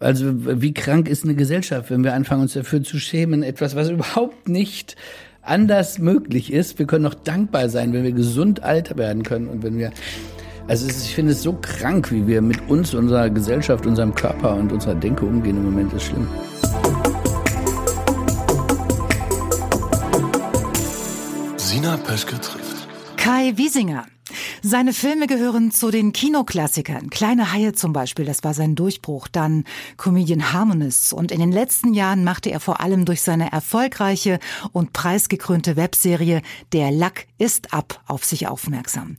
Also wie krank ist eine Gesellschaft, wenn wir anfangen, uns dafür zu schämen, etwas, was überhaupt nicht anders möglich ist. Wir können noch dankbar sein, wenn wir gesund alt werden können und wenn wir also ist, ich finde es so krank, wie wir mit uns, unserer Gesellschaft, unserem Körper und unserer Denke umgehen. Im Moment ist schlimm. Sina Peschke trifft. Kai Wiesinger. Seine Filme gehören zu den Kinoklassikern. Kleine Haie zum Beispiel, das war sein Durchbruch. Dann Comedian Harmonists. Und in den letzten Jahren machte er vor allem durch seine erfolgreiche und preisgekrönte Webserie Der Lack ist ab auf sich aufmerksam.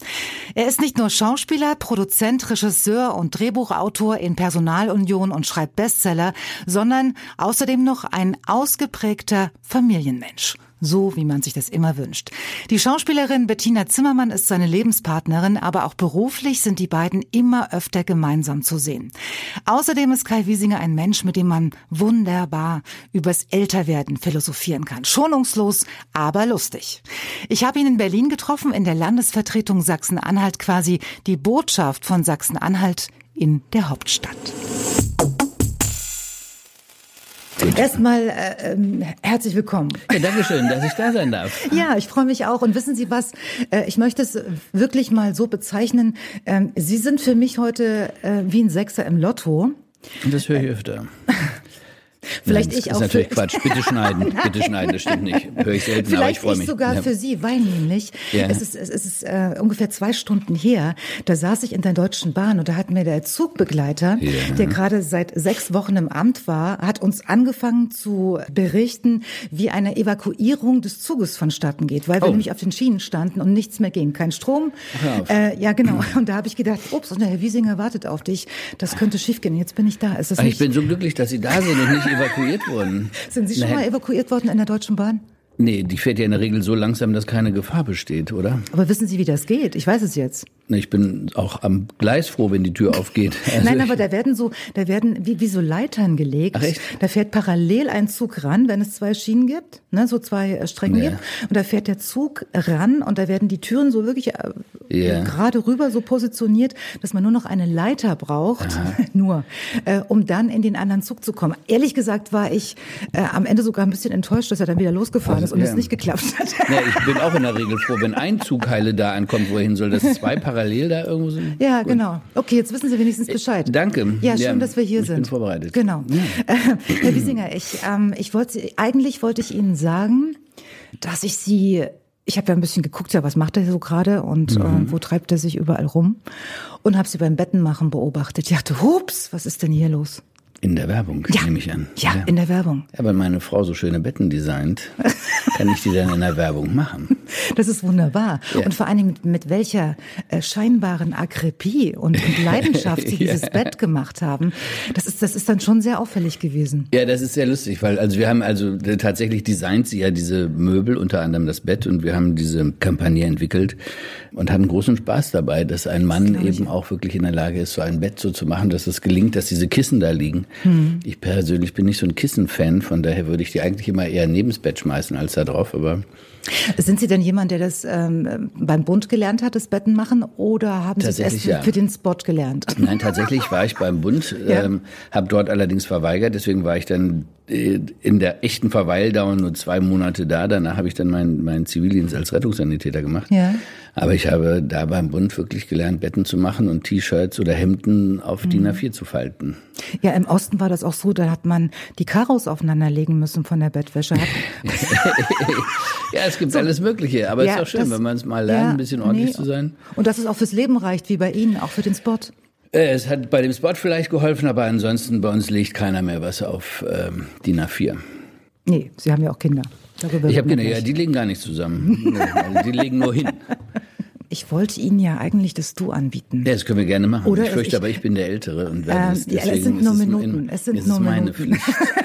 Er ist nicht nur Schauspieler, Produzent, Regisseur und Drehbuchautor in Personalunion und schreibt Bestseller, sondern außerdem noch ein ausgeprägter Familienmensch so wie man sich das immer wünscht. Die Schauspielerin Bettina Zimmermann ist seine Lebenspartnerin, aber auch beruflich sind die beiden immer öfter gemeinsam zu sehen. Außerdem ist Kai Wiesinger ein Mensch, mit dem man wunderbar übers Älterwerden philosophieren kann. Schonungslos, aber lustig. Ich habe ihn in Berlin getroffen, in der Landesvertretung Sachsen-Anhalt quasi die Botschaft von Sachsen-Anhalt in der Hauptstadt. Gut. Erstmal äh, äh, herzlich willkommen. Ja, Dankeschön, dass ich da sein darf. Ja, ich freue mich auch. Und wissen Sie was? Äh, ich möchte es wirklich mal so bezeichnen. Ähm, Sie sind für mich heute äh, wie ein Sechser im Lotto. Und das höre ich öfter. Vielleicht Nein, ich das auch. ist natürlich Quatsch. Bitte schneiden. Bitte schneiden. Das stimmt nicht. Höre ich selten, Vielleicht aber ich freue mich. sogar ja. für Sie, weil nämlich ja. es ist, es ist äh, ungefähr zwei Stunden her. Da saß ich in der Deutschen Bahn und da hat mir der Zugbegleiter, ja. der gerade seit sechs Wochen im Amt war, hat uns angefangen zu berichten, wie eine Evakuierung des Zuges vonstatten geht, weil wir oh. nämlich auf den Schienen standen und nichts mehr ging, kein Strom. Äh, ja, genau. Und da habe ich gedacht, ups, und der Herr Wiesinger wartet auf dich. Das könnte schiefgehen. Jetzt bin ich da. Ist das ich bin so glücklich, dass Sie da sind und nicht evakuiert wurden. Sind Sie schon Nein. mal evakuiert worden in der Deutschen Bahn? Nee, die fährt ja in der Regel so langsam, dass keine Gefahr besteht, oder? Aber wissen Sie, wie das geht? Ich weiß es jetzt. Ich bin auch am Gleis froh, wenn die Tür aufgeht. Also Nein, aber da werden so, da werden wie, wie so Leitern gelegt. Ach echt? Da fährt parallel ein Zug ran, wenn es zwei Schienen gibt, ne, so zwei äh, Stränge ja. gibt. Und da fährt der Zug ran und da werden die Türen so wirklich äh, ja. gerade rüber so positioniert, dass man nur noch eine Leiter braucht, nur, äh, um dann in den anderen Zug zu kommen. Ehrlich gesagt war ich äh, am Ende sogar ein bisschen enttäuscht, dass er dann wieder losgefahren also, ist und ja. es nicht geklappt hat. Ich bin auch in der Regel froh, wenn ein Zug heile da ankommt, wohin soll, dass zwei parallel da irgendwo sind. Ja, Gut. genau. Okay, jetzt wissen Sie wenigstens Bescheid. Danke. Ja, schön, ja, dass wir hier ich sind. Ich bin vorbereitet. Genau. Ja. Äh, Herr Wiesinger, ich, ähm, ich wollte, eigentlich wollte ich Ihnen sagen, dass ich Sie ich habe ja ein bisschen geguckt, ja, was macht er so gerade und mhm. äh, wo treibt er sich überall rum und habe sie beim Bettenmachen beobachtet. Ich dachte, hups, was ist denn hier los? In der Werbung, ja. nehme ich an. Ja, ja, in der Werbung. Ja, weil meine Frau so schöne Betten designt, kann ich die dann in der Werbung machen. Das ist wunderbar. Ja. Und vor allen Dingen mit, welcher äh, scheinbaren Akribie und, und Leidenschaft Sie dieses Bett gemacht haben. Das ist, das ist dann schon sehr auffällig gewesen. Ja, das ist sehr lustig, weil also wir haben also tatsächlich designt sie ja diese Möbel, unter anderem das Bett, und wir haben diese Kampagne entwickelt und hatten großen Spaß dabei, dass ein Mann eben auch wirklich in der Lage ist, so ein Bett so zu machen, dass es gelingt, dass diese Kissen da liegen. Hm. Ich persönlich bin nicht so ein Kissen-Fan, von daher würde ich die eigentlich immer eher neben das Bett schmeißen als da drauf, aber sind Sie denn jemand, der das ähm, beim Bund gelernt hat, das Betten machen, oder haben Sie es erst ja. für den Spot gelernt? Nein, tatsächlich war ich beim Bund, ja. ähm, habe dort allerdings verweigert, deswegen war ich dann in der echten Verweildauer nur zwei Monate da. Danach habe ich dann meinen mein Zivildienst als Rettungssanitäter gemacht. Ja. Aber ich habe da beim Bund wirklich gelernt, Betten zu machen und T-Shirts oder Hemden auf mhm. DIN A4 zu falten. Ja, im Osten war das auch so, da hat man die Karos aufeinanderlegen müssen von der Bettwäsche. ja, es gibt so. alles Mögliche, aber ja, es ist auch schön, das, wenn man es mal lernt, ja, ein bisschen ordentlich nee. zu sein. Und dass es auch fürs Leben reicht, wie bei Ihnen, auch für den Spot. Äh, es hat bei dem Spot vielleicht geholfen, aber ansonsten bei uns legt keiner mehr was auf ähm, DIN A4. Nee, Sie haben ja auch Kinder. Darüber ich habe Kinder, ja, die legen gar nicht zusammen. die legen nur hin. Ich wollte Ihnen ja eigentlich das Du anbieten. Ja, das können wir gerne machen. Oder ich fürchte, ich, aber ich bin der Ältere und werde ähm, es, deswegen ja, es sind nur Minuten. Es, in, es sind nur ist meine Minuten. Pflicht.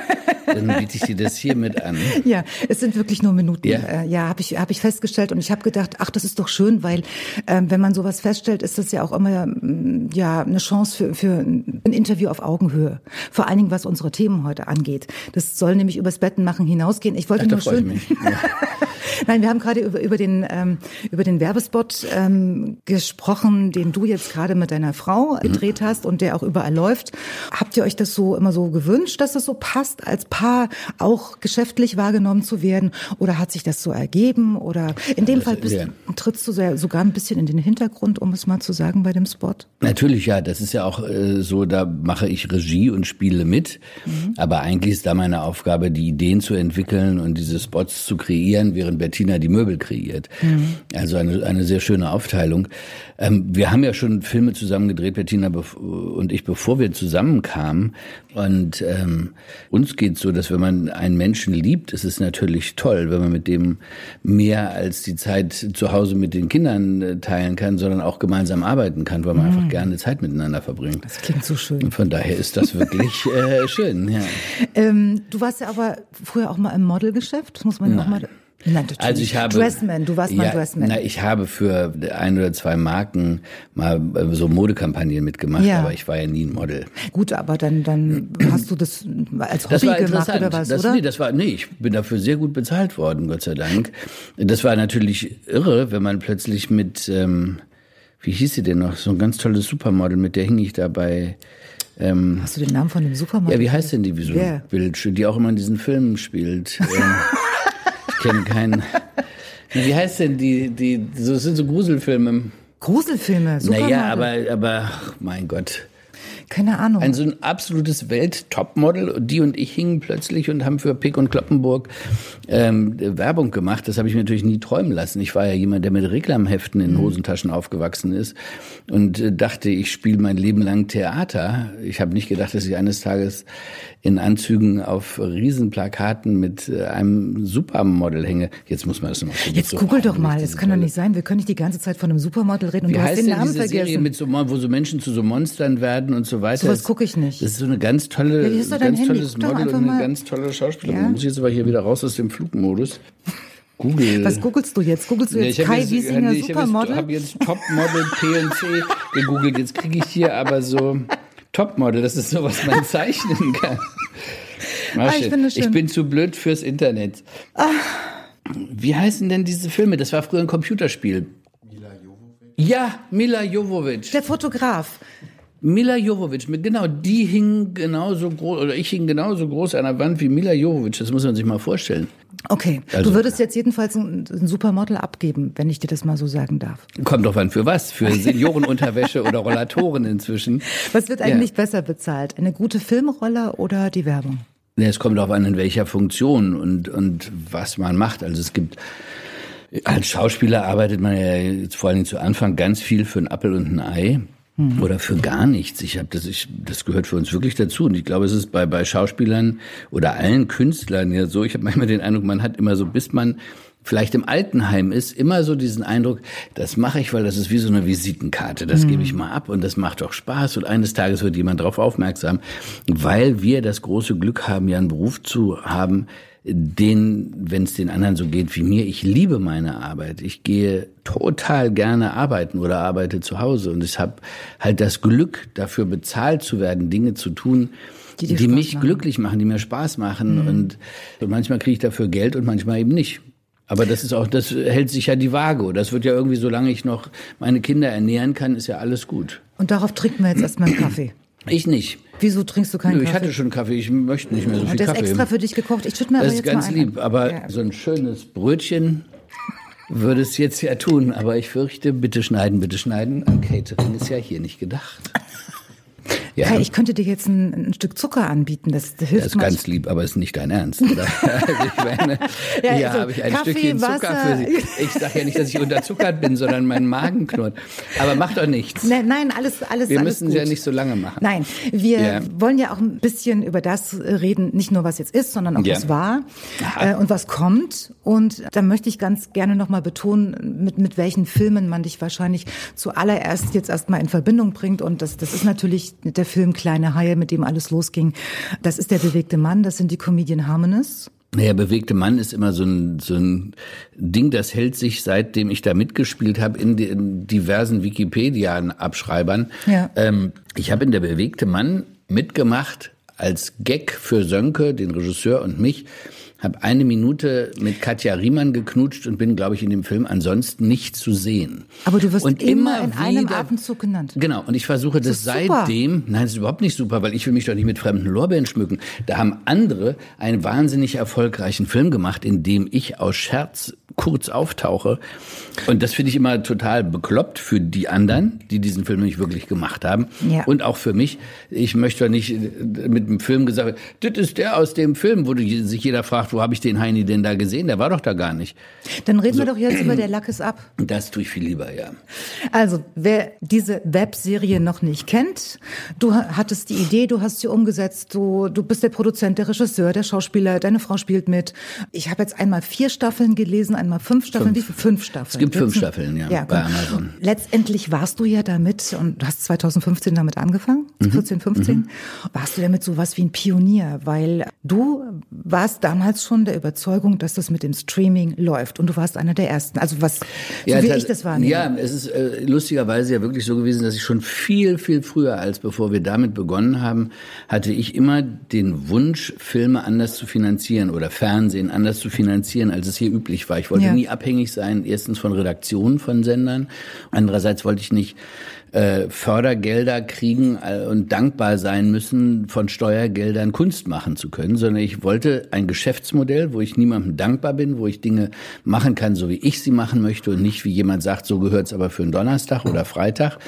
Dann biete ich dir das hier mit an. Ja, es sind wirklich nur Minuten. Ja. Äh, ja habe ich, hab ich festgestellt. Und ich habe gedacht, ach, das ist doch schön, weil ähm, wenn man sowas feststellt, ist das ja auch immer mm, ja eine Chance für, für ein Interview auf Augenhöhe. Vor allen Dingen, was unsere Themen heute angeht. Das soll nämlich übers Betten machen hinausgehen. Ich wollte Ach, nur schön. mich. Ja. Nein, wir haben gerade über, über den ähm, über den Werbespot ähm, gesprochen, den du jetzt gerade mit deiner Frau gedreht hast und der auch überall läuft. Habt ihr euch das so immer so gewünscht, dass das so passt, als Paar auch geschäftlich wahrgenommen zu werden? Oder hat sich das so ergeben? Oder in dem Fall bist, trittst du sehr, sogar ein bisschen in den Hintergrund, um es mal zu sagen, bei dem Spot? Natürlich, ja, das ist ja auch äh, so, da mache ich Regie und spiele mit. Aber eigentlich ist da meine Aufgabe, die Ideen zu entwickeln und diese Spots zu kreieren, während Bettina die Möbel kreiert. Also eine, eine sehr schöne Aufteilung. Ähm, wir haben ja schon Filme zusammen gedreht, Bettina und ich, bevor wir zusammenkamen. Und ähm, uns geht so, dass wenn man einen Menschen liebt, ist es natürlich toll, wenn man mit dem mehr als die Zeit zu Hause mit den Kindern äh, teilen kann, sondern auch gemeinsam arbeiten kann, weil man einfach gerne Zeit miteinander verbringt. Das klingt so schön. Und von daher ist das wirklich äh, schön. Ja. Ähm, du warst ja aber früher auch mal im Modelgeschäft, das muss man ja auch mal. Nein, natürlich. Also ich habe Dressman, du warst mal ja, Dressman. Na, ich habe für ein oder zwei Marken mal äh, so Modekampagnen mitgemacht, Ja. aber ich war ja nie ein Model. Gut, aber dann, dann hast du das als Hobby Das war gemacht oder was, das, oder? Nee, das war, nee, ich bin dafür sehr gut bezahlt worden, Gott sei Dank. Das war natürlich irre, wenn man plötzlich mit, ähm, wie hieß sie denn noch, so ein ganz tolles Supermodel, mit der hing ich da bei, ähm, Hast du den Namen von dem Supermarkt? ja, wie heißt denn die, wie so ein Bild, die auch immer in diesen Filmen spielt? ich kenne keinen. Wie heißt denn die, die, so, das sind so Gruselfilme. Gruselfilme, Supermarkt. Naja, aber, aber, ach, mein Gott. Keine Ahnung. Ein so ein absolutes Welt-Topmodel. Die und ich hingen plötzlich und haben für Pick und Kloppenburg ähm, Werbung gemacht. Das habe ich mir natürlich nie träumen lassen. Ich war ja jemand, der mit Reklamheften in Hosentaschen aufgewachsen ist und äh, dachte, ich spiele mein Leben lang Theater. Ich habe nicht gedacht, dass ich eines Tages in Anzügen auf Riesenplakaten mit äh, einem Supermodel hänge. Jetzt muss man das nochmal. Jetzt So google doch mal, es kann doch nicht sein. Wir können nicht die ganze Zeit von einem Supermodel reden und wie du hast heißt den denn Namen diese Serie vergessen. mit so, wo so Menschen zu so Monstern werden und so weiter? Sowas Das- gucke ich nicht. Das ist so eine ganz tolle, Ja, ganz Handy. tolles Guck Model und eine mal. ganz tolle Schauspielerin. Ja. Muss ich jetzt aber hier wieder raus aus dem Flugmodus. Google. Was googelst du jetzt? Googelst du Nee, jetzt ich hab Kai jetzt- Wiesinger nee, ich habe Supermodel? jetzt, hab jetzt Topmodel PNC gegoogelt. Jetzt kriege ich hier aber so Topmodel. Das ist so, was man zeichnen kann. Ah, ich ich bin zu blöd fürs Internet. Wie heißen denn diese Filme? Das war früher ein Computerspiel. Ja, Mila Jovovich. Der Fotograf. Mila Jovovich, mit genau, die hing genauso groß, oder ich hing genauso groß an der Wand wie Mila Jovovich. Das muss man sich mal vorstellen. Okay, Also- du würdest jetzt jedenfalls ein, ein Supermodel abgeben, wenn ich dir das mal so sagen darf. Kommt doch an für was? Für Seniorenunterwäsche oder Rollatoren inzwischen. Was wird eigentlich besser bezahlt? Eine gute Filmrolle oder die Werbung? Ja, es kommt darauf an, in welcher Funktion und, und was man macht. Also es gibt, als Schauspieler arbeitet man ja jetzt vor allen Dingen zu Anfang ganz viel für einen Appel und ein Ei. Oder für gar nichts. Ich habe das, ich, das gehört für uns wirklich dazu. Und ich glaube, es ist bei, bei Schauspielern oder allen Künstlern ja so. Ich habe manchmal den Eindruck, man hat immer so, bis man vielleicht im Altenheim ist, immer so diesen Eindruck, das mache ich, weil das ist wie so eine Visitenkarte. Das gebe ich mal ab und das macht doch Spaß. Und eines Tages wird jemand darauf aufmerksam, weil wir das große Glück haben, ja einen Beruf zu haben, den, wenn es den anderen so geht wie mir, ich liebe meine Arbeit. Ich gehe total gerne arbeiten oder arbeite zu Hause und ich habe halt das Glück, dafür bezahlt zu werden, Dinge zu tun, Die die, mich machen. glücklich machen, die mir Spaß machen und, und manchmal kriege ich dafür Geld und manchmal eben nicht. Aber das ist auch, das hält sich ja die Waage. Das wird ja irgendwie, solange ich noch meine Kinder ernähren kann, ist ja alles gut. Und darauf trinken wir jetzt erstmal einen Kaffee. Ich nicht. Wieso trinkst du keinen Nö, ich Kaffee? hatte schon Kaffee. Ich möchte nicht mehr so viel Und der ist Kaffee. extra für dich gekocht. Ich schütte mir aber Das ist jetzt ganz mal einen lieb, aber Ja. so ein schönes Brötchen würde es jetzt ja tun. Aber ich fürchte, bitte schneiden, bitte schneiden. An Catering ist ja hier nicht gedacht. Ja, Kai, ich könnte dir jetzt ein, ein Stück Zucker anbieten. Das, hilft das ist ganz lieb, aber ist nicht dein Ernst. Oder? Also ich meine, Ja, hier also habe ich ein Kaffee, Stückchen Zucker Wasser. für Sie. Ich sage ja nicht, dass ich unterzuckert bin, sondern mein Magen knurrt. Aber macht doch nichts. Nein, nein, alles, alles, Wir müssen es ja nicht so lange machen. Nein, wir Ja. wollen ja auch ein bisschen über das reden, nicht nur was jetzt ist, sondern auch Ja. was war äh, und was kommt. Und da möchte ich ganz gerne nochmal betonen, mit, mit welchen Filmen man dich wahrscheinlich zuallererst jetzt erstmal in Verbindung bringt. Und das, das ist natürlich der der Film Kleine Haie, mit dem alles losging. Das ist der bewegte Mann, das sind die Comedian Harmonists. Naja, bewegte Mann ist immer so ein, so ein Ding, das hält sich, seitdem ich da mitgespielt habe, in, in diversen Wikipedia-Abschreibern. Ja. Ähm, ich habe in der bewegte Mann mitgemacht als Gag für Sönke, den Regisseur und mich habe eine Minute mit Katja Riemann geknutscht und bin, glaube ich, in dem Film ansonsten nicht zu sehen. Aber du wirst und immer, immer in wieder, einem Atemzug genannt. Genau, und ich versuche das, das seitdem, nein, das ist überhaupt nicht super, weil ich will mich doch nicht mit fremden Lorbeeren schmücken. Da haben andere einen wahnsinnig erfolgreichen Film gemacht, in dem ich aus Scherz kurz auftauche. Und das finde ich immer total bekloppt für die anderen, die diesen Film nicht wirklich gemacht haben. Ja. Und auch für mich. Ich möchte nicht mit dem Film gesagt, das ist der aus dem Film, wo sich jeder fragt, wo habe ich den Heini denn da gesehen? Der war doch da gar nicht. Dann reden so. wir doch jetzt über der Lack ist ab. Das tue ich viel lieber, ja. Also, wer diese Webserie noch nicht kennt, du hattest die Idee, du hast sie umgesetzt, du, du bist der Produzent, der Regisseur, der Schauspieler, deine Frau spielt mit. Ich habe jetzt einmal vier Staffeln gelesen, einmal fünf Staffeln. Fünf. Wie viele? Fünf Staffeln. Es gibt fünf Staffeln, ja, ja bei Amazon. Letztendlich warst du ja damit und du hast 2015 damit angefangen, mhm. 14, 15. Mhm. Warst du damit sowas wie ein Pionier, weil du warst damals schon der Überzeugung, dass das mit dem Streaming läuft und du warst einer der ersten. Also was, ja, so wie ich das wahrnehme. Ja, es ist äh, lustigerweise ja wirklich so gewesen, dass ich schon viel, viel früher, als bevor wir damit begonnen haben, hatte ich immer den Wunsch, Filme anders zu finanzieren oder Fernsehen anders zu finanzieren, als es hier üblich war. Ich wollte ja. nie abhängig sein, erstens von Redaktionen von Sendern, andererseits wollte ich nicht äh, Fördergelder kriegen äh, und dankbar sein müssen, von Steuergeldern Kunst machen zu können, sondern ich wollte ein Geschäftsmodell, wo ich niemandem dankbar bin, wo ich Dinge machen kann, so wie ich sie machen möchte und nicht wie jemand sagt, so gehört's aber für einen Donnerstag oder Freitag.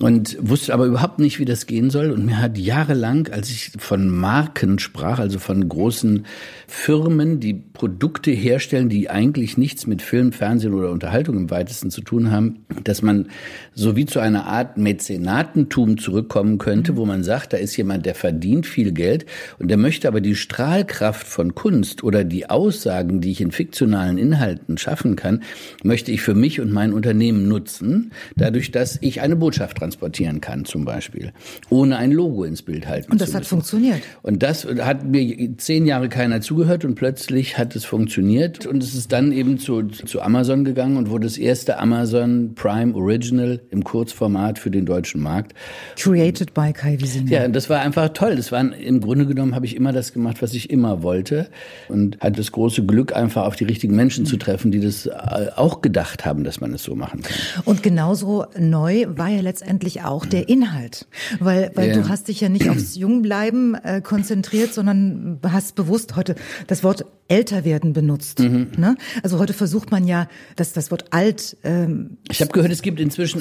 Und wusste aber überhaupt nicht, wie das gehen soll. Und mir hat jahrelang, als ich von Marken sprach, also von großen Firmen, die Produkte herstellen, die eigentlich nichts mit Film, Fernsehen oder Unterhaltung im weitesten zu tun haben, dass man so wie zu einer Art Mäzenatentum zurückkommen könnte, mhm. wo man sagt, da ist jemand, der verdient viel Geld und der möchte aber die Strahlkraft von Kunst oder die Aussagen, die ich in fiktionalen Inhalten schaffen kann, möchte ich für mich und mein Unternehmen nutzen, dadurch, dass ich eine Botschaft transportieren kann, zum Beispiel, ohne ein Logo ins Bild halten Und das hat funktioniert. Und das hat mir zehn Jahre keiner zugehört und plötzlich hat es funktioniert und es ist dann eben zu, zu Amazon gegangen und wurde das erste Amazon Prime Original im Kurzformat für den deutschen Markt. Created by Kai Wiesinger. Ja, das war einfach toll. Das war im Grunde genommen habe ich immer das gemacht, was ich immer wollte und hatte das große Glück, einfach auf die richtigen Menschen zu treffen, die das äh, auch gedacht haben, dass man es so machen kann. Und genauso neu war ja letztendlich auch der Inhalt, weil weil ja. du hast dich ja nicht aufs Jungbleiben äh, konzentriert, sondern hast bewusst heute das Wort älter werden benutzt. Mhm. Ne? Also heute versucht man ja, dass das Wort alt. Ähm, ich habe gehört, es gibt inzwischen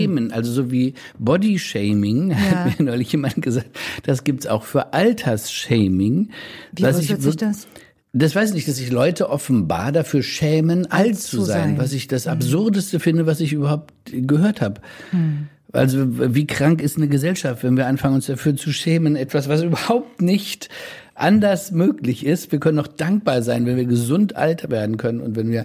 Altersschemen, also so wie Bodyshaming, ja. hat mir neulich jemand gesagt, das gibt's auch für Altersshaming. Wie äußert sich das? Das weiß ich nicht, dass sich Leute offenbar dafür schämen, alt, alt zu sein, sein, was ich das mhm. Absurdeste mhm. finde, was ich überhaupt gehört habe. Mhm. Also wie krank ist eine Gesellschaft, wenn wir anfangen, uns dafür zu schämen, etwas, was überhaupt nicht anders möglich ist. Wir können noch dankbar sein, wenn wir gesund alt werden können und wenn wir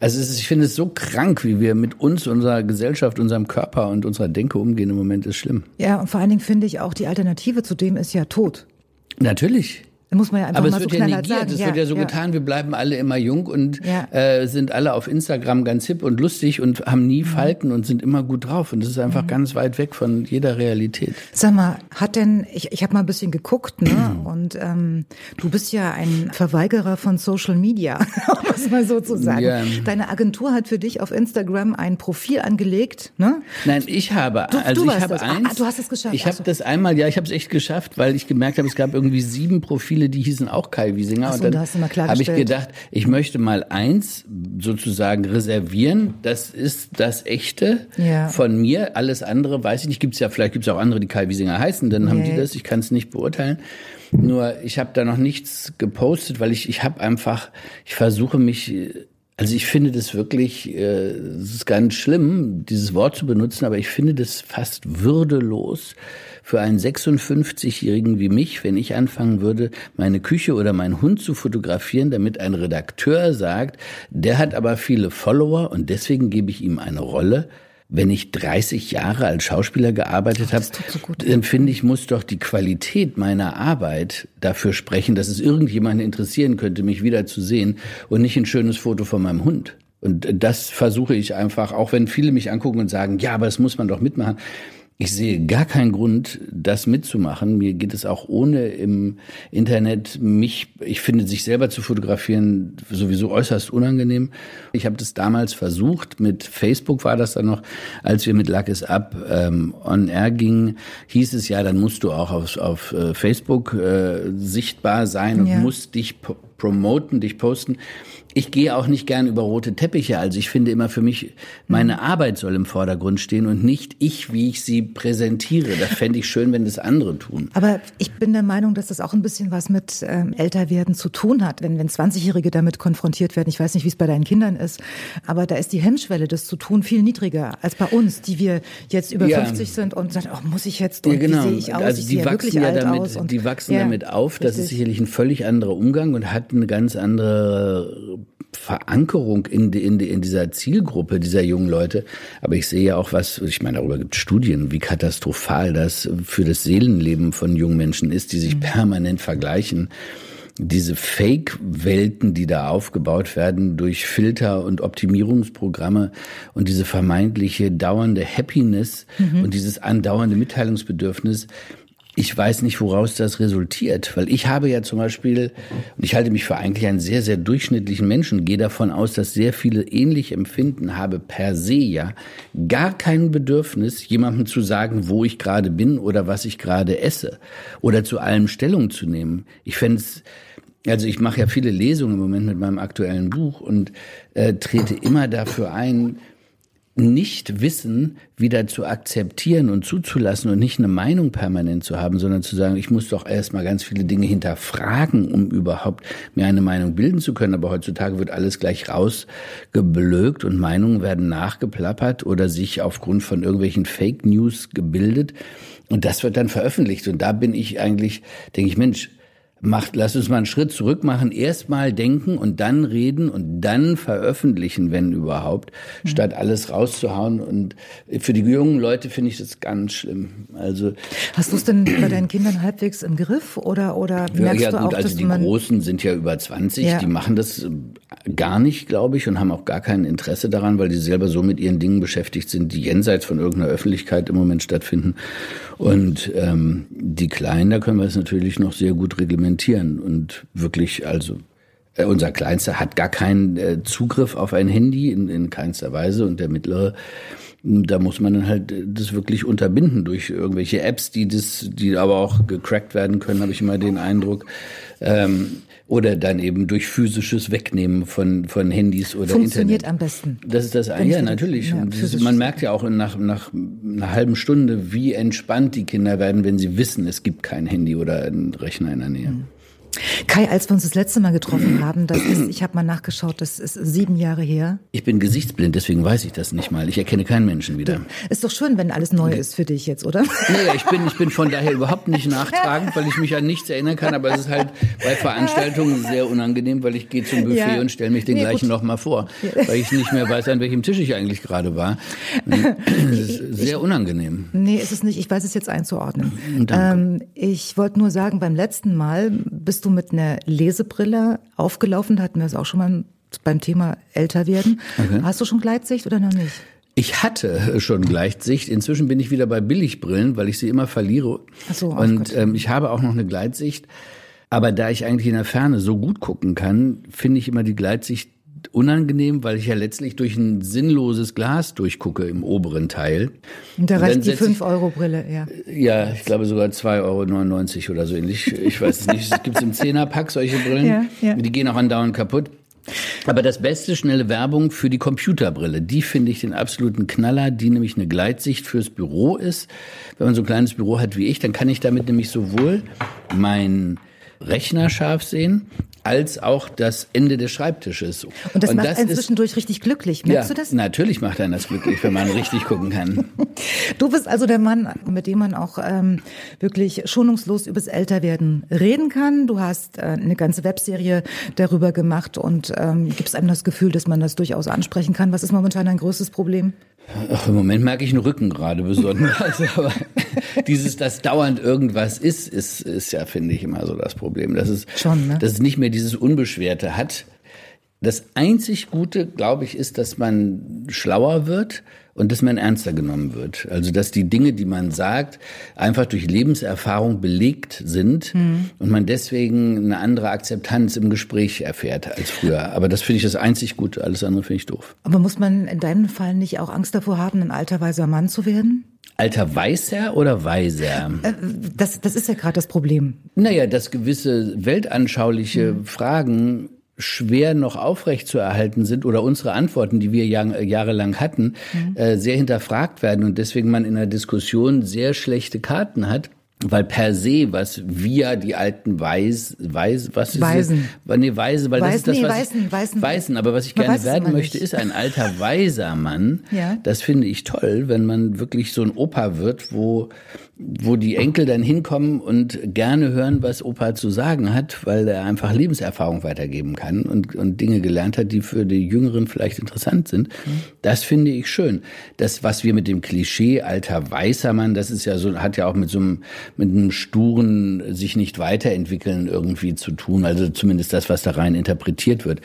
also ist, ich finde es so krank, wie wir mit uns, unserer Gesellschaft, unserem Körper und unserer Denke umgehen im Moment, ist schlimm. Ja, und vor allen Dingen finde ich auch, die Alternative zu dem ist ja Tod. Natürlich. Muss man ja einfach Aber mal es wird so ja negiert. Sagen. Es ja, wird ja so ja. getan, wir bleiben alle immer jung und ja. äh, sind alle auf Instagram ganz hip und lustig und haben nie mhm. Falten und sind immer gut drauf. Und das ist einfach mhm. ganz weit weg von jeder Realität. Sag mal, hat denn, ich, ich habe mal ein bisschen geguckt, ne? und ähm, du bist ja ein Verweigerer von Social Media, um es mal so zu sagen. Ja. Deine Agentur hat für dich auf Instagram ein Profil angelegt, ne? Nein, ich habe, du, also du ich habe das. eins. Ah, du hast es geschafft. Ich habe also. das einmal, ja, ich habe es echt geschafft, weil ich gemerkt habe, es gab irgendwie sieben Profile viele, die hießen auch Kai Wiesinger. So, und dann habe ich gedacht, ich möchte mal eins sozusagen reservieren. Das ist das Echte ja. von mir. Alles andere weiß ich nicht. Gibt's ja, vielleicht gibt es auch andere, die Kai Wiesinger heißen. Dann nee. haben die das. Ich kann es nicht beurteilen. Nur ich habe da noch nichts gepostet, weil ich, ich habe einfach, ich versuche mich also ich finde das wirklich, äh, es ist ganz schlimm, dieses Wort zu benutzen, aber ich finde das fast würdelos, für einen 56-Jährigen wie mich, wenn ich anfangen würde, meine Küche oder meinen Hund zu fotografieren, damit ein Redakteur sagt, der hat aber viele Follower und deswegen gebe ich ihm eine Rolle. Wenn ich 30 Jahre als Schauspieler gearbeitet habe, dann finde ich, muss doch die Qualität meiner Arbeit dafür sprechen, dass es irgendjemanden interessieren könnte, mich wieder zu sehen und nicht ein schönes Foto von meinem Hund. Und das versuche ich einfach, auch wenn viele mich angucken und sagen, ja, aber das muss man doch mitmachen. Ich sehe gar keinen Grund, das mitzumachen. Mir geht es auch ohne im Internet mich, ich finde, sich selber zu fotografieren sowieso äußerst unangenehm. Ich habe das damals versucht, mit Facebook war das dann noch, als wir mit Luck is Up ähm, on Air gingen, hieß es ja, dann musst du auch auf, auf äh, Facebook äh, sichtbar sein und ja. musst dich promoten, dich posten. Ich gehe auch nicht gern über rote Teppiche. Also ich finde immer für mich, meine mhm. Arbeit soll im Vordergrund stehen und nicht ich, wie ich sie präsentiere. Das fände ich schön, wenn das andere tun. Aber ich bin der Meinung, dass das auch ein bisschen was mit ähm, Älterwerden zu tun hat. Wenn, wenn 20-Jährige damit konfrontiert werden, ich weiß nicht, wie es bei deinen Kindern ist, aber da ist die Hemmschwelle, das zu tun, viel niedriger als bei uns, die wir jetzt über ja. 50 sind und sagen, oh, muss ich jetzt, und ja, genau. wie sehe ich aus? Also die wachsen ja damit, die wachsen ja, damit auf. Das richtig. ist sicherlich ein völlig anderer Umgang und hat eine ganz andere Verankerung in, in, in dieser Zielgruppe dieser jungen Leute. Aber ich sehe ja auch was, ich meine, darüber gibt es Studien, wie katastrophal das für das Seelenleben von jungen Menschen ist, die sich mhm. permanent vergleichen diese Fake-Welten, die da aufgebaut werden durch Filter und Optimierungsprogramme und diese vermeintliche dauernde Happiness mhm. und dieses andauernde Mitteilungsbedürfnis, ich weiß nicht, woraus das resultiert, weil ich habe ja zum Beispiel, und ich halte mich für eigentlich einen sehr, sehr durchschnittlichen Menschen, gehe davon aus, dass sehr viele ähnlich empfinden, habe per se ja gar kein Bedürfnis, jemandem zu sagen, wo ich gerade bin oder was ich gerade esse oder zu allem Stellung zu nehmen. Ich fände es also ich mache ja viele Lesungen im Moment mit meinem aktuellen Buch und äh, trete immer dafür ein, nicht Wissen wieder zu akzeptieren und zuzulassen und nicht eine Meinung permanent zu haben, sondern zu sagen, ich muss doch erstmal ganz viele Dinge hinterfragen, um überhaupt mir eine Meinung bilden zu können. Aber heutzutage wird alles gleich rausgeblökt und Meinungen werden nachgeplappert oder sich aufgrund von irgendwelchen Fake News gebildet. Und das wird dann veröffentlicht. Und da bin ich eigentlich, denke ich, Mensch, macht, lass uns mal einen Schritt zurück machen, erstmal denken und dann reden und dann veröffentlichen, wenn überhaupt, mhm. statt alles rauszuhauen. Und für die jungen Leute finde ich das ganz schlimm. Also hast du es denn bei deinen Kindern halbwegs im Griff oder oder merkst ja, ja, du gut, auch, also die Großen sind ja über 20, ja. die machen das äh, gar nicht, glaube ich, und haben auch gar kein Interesse daran, weil die selber so mit ihren Dingen beschäftigt sind, die jenseits von irgendeiner Öffentlichkeit im Moment stattfinden. Und ähm, die Kleinen, da können wir es natürlich noch sehr gut reglementieren und wirklich, also äh, unser Kleinster hat gar keinen äh, Zugriff auf ein Handy in, in keinster Weise und der mittlere da muss man dann halt das wirklich unterbinden durch irgendwelche Apps, die das, die aber auch gecrackt werden können, habe ich immer den Eindruck. Ähm, oder dann eben durch physisches Wegnehmen von, von Handys oder Funktioniert Internet. am besten. Das ist das, ja, natürlich. Ja, ist, man merkt ja auch nach, nach einer halben Stunde, wie entspannt die Kinder werden, wenn sie wissen, es gibt kein Handy oder einen Rechner in der Nähe. Mhm. Kai, als wir uns das letzte Mal getroffen haben, das ist, ich habe mal nachgeschaut, das ist sieben Jahre her. Ich bin gesichtsblind, deswegen weiß ich das nicht mal. Ich erkenne keinen Menschen wieder. Ist doch schön, wenn alles neu ist für dich jetzt, oder? Naja, ich bin, ich bin von daher überhaupt nicht nachtragend, weil ich mich an nichts erinnern kann, aber es ist halt bei Veranstaltungen sehr unangenehm, weil ich gehe zum Buffet ja. und stelle mich den nee, gleichen nochmal vor, weil ich nicht mehr weiß, an welchem Tisch ich eigentlich gerade war. Das ist sehr unangenehm. Nee, ist es nicht. Ich weiß es jetzt einzuordnen. Ähm, ich wollte nur sagen, beim letzten Mal bist bist du mit einer Lesebrille aufgelaufen? Da hatten wir es auch schon mal beim Thema älter werden. Okay. Hast du schon Gleitsicht oder noch nicht? Ich hatte schon Gleitsicht. Inzwischen bin ich wieder bei Billigbrillen, weil ich sie immer verliere. Ach so, Und ähm, ich habe auch noch eine Gleitsicht. Aber da ich eigentlich in der Ferne so gut gucken kann, finde ich immer die Gleitsicht unangenehm, weil ich ja letztlich durch ein sinnloses Glas durchgucke im oberen Teil. Und da reicht die 5-Euro-Brille, ja. Ja, ich glaube sogar 2,99 Euro oder so ähnlich. Ich weiß es nicht. Es gibt im Zehnerpack solche Brillen. Ja, ja. Die gehen auch andauernd kaputt. Aber das beste schnelle Werbung für die Computerbrille, die finde ich den absoluten Knaller, die nämlich eine Gleitsicht fürs Büro ist. Wenn man so ein kleines Büro hat wie ich, dann kann ich damit nämlich sowohl mein Rechner scharf sehen, als auch das Ende des Schreibtisches. Und das und macht das einen zwischendurch richtig glücklich. Merkst ja, du das? Natürlich macht einen das glücklich, wenn man richtig gucken kann. Du bist also der Mann, mit dem man auch ähm, wirklich schonungslos übers Älterwerden reden kann. Du hast äh, eine ganze Webserie darüber gemacht und ähm, gibst einem das Gefühl, dass man das durchaus ansprechen kann. Was ist momentan dein größtes Problem? Ach, Im Moment merke ich einen Rücken gerade besonders, aber dieses, dass dauernd irgendwas ist, ist, ist ja, finde ich, immer so das Problem. Dass es, Schon, ne? dass es nicht mehr dieses Unbeschwerte hat. Das einzig Gute, glaube ich, ist, dass man schlauer wird und dass man ernster genommen wird. Also dass die Dinge, die man sagt, einfach durch Lebenserfahrung belegt sind und man deswegen eine andere Akzeptanz im Gespräch erfährt als früher. Aber das finde ich das einzig Gute. Alles andere finde ich doof. Aber muss man in deinem Fall nicht auch Angst davor haben, ein alter weiser Mann zu werden? Alter Weißer oder Weiser? Äh, Das, das ist ja gerade das Problem. Naja, dass gewisse weltanschauliche Fragen schwer noch aufrecht zu erhalten sind oder unsere Antworten, die wir jahr, jahrelang hatten, äh, sehr hinterfragt werden und deswegen man in der Diskussion sehr schlechte Karten hat. Weil per se, was wir, die alten Weiß, Weiß, was ist Weisen. Das? Nee, Weise, weil das Weiß- ist das, nee, was Weißen, ich, Weißen. Weißen, aber was ich Man gerne werden möchte, nicht. ist ein alter weiser Mann. Ja. Das finde ich toll, wenn man wirklich so ein Opa wird, wo, wo die Enkel dann hinkommen und gerne hören, was Opa zu sagen hat, weil er einfach Lebenserfahrung weitergeben kann und, und Dinge gelernt hat, die für die Jüngeren vielleicht interessant sind. Das finde ich schön. Das, was wir mit dem Klischee alter weißer Mann, das ist ja so, hat ja auch mit so einem, mit einem sturen, sich nicht weiterentwickeln irgendwie zu tun. Also zumindest das, was da rein interpretiert wird.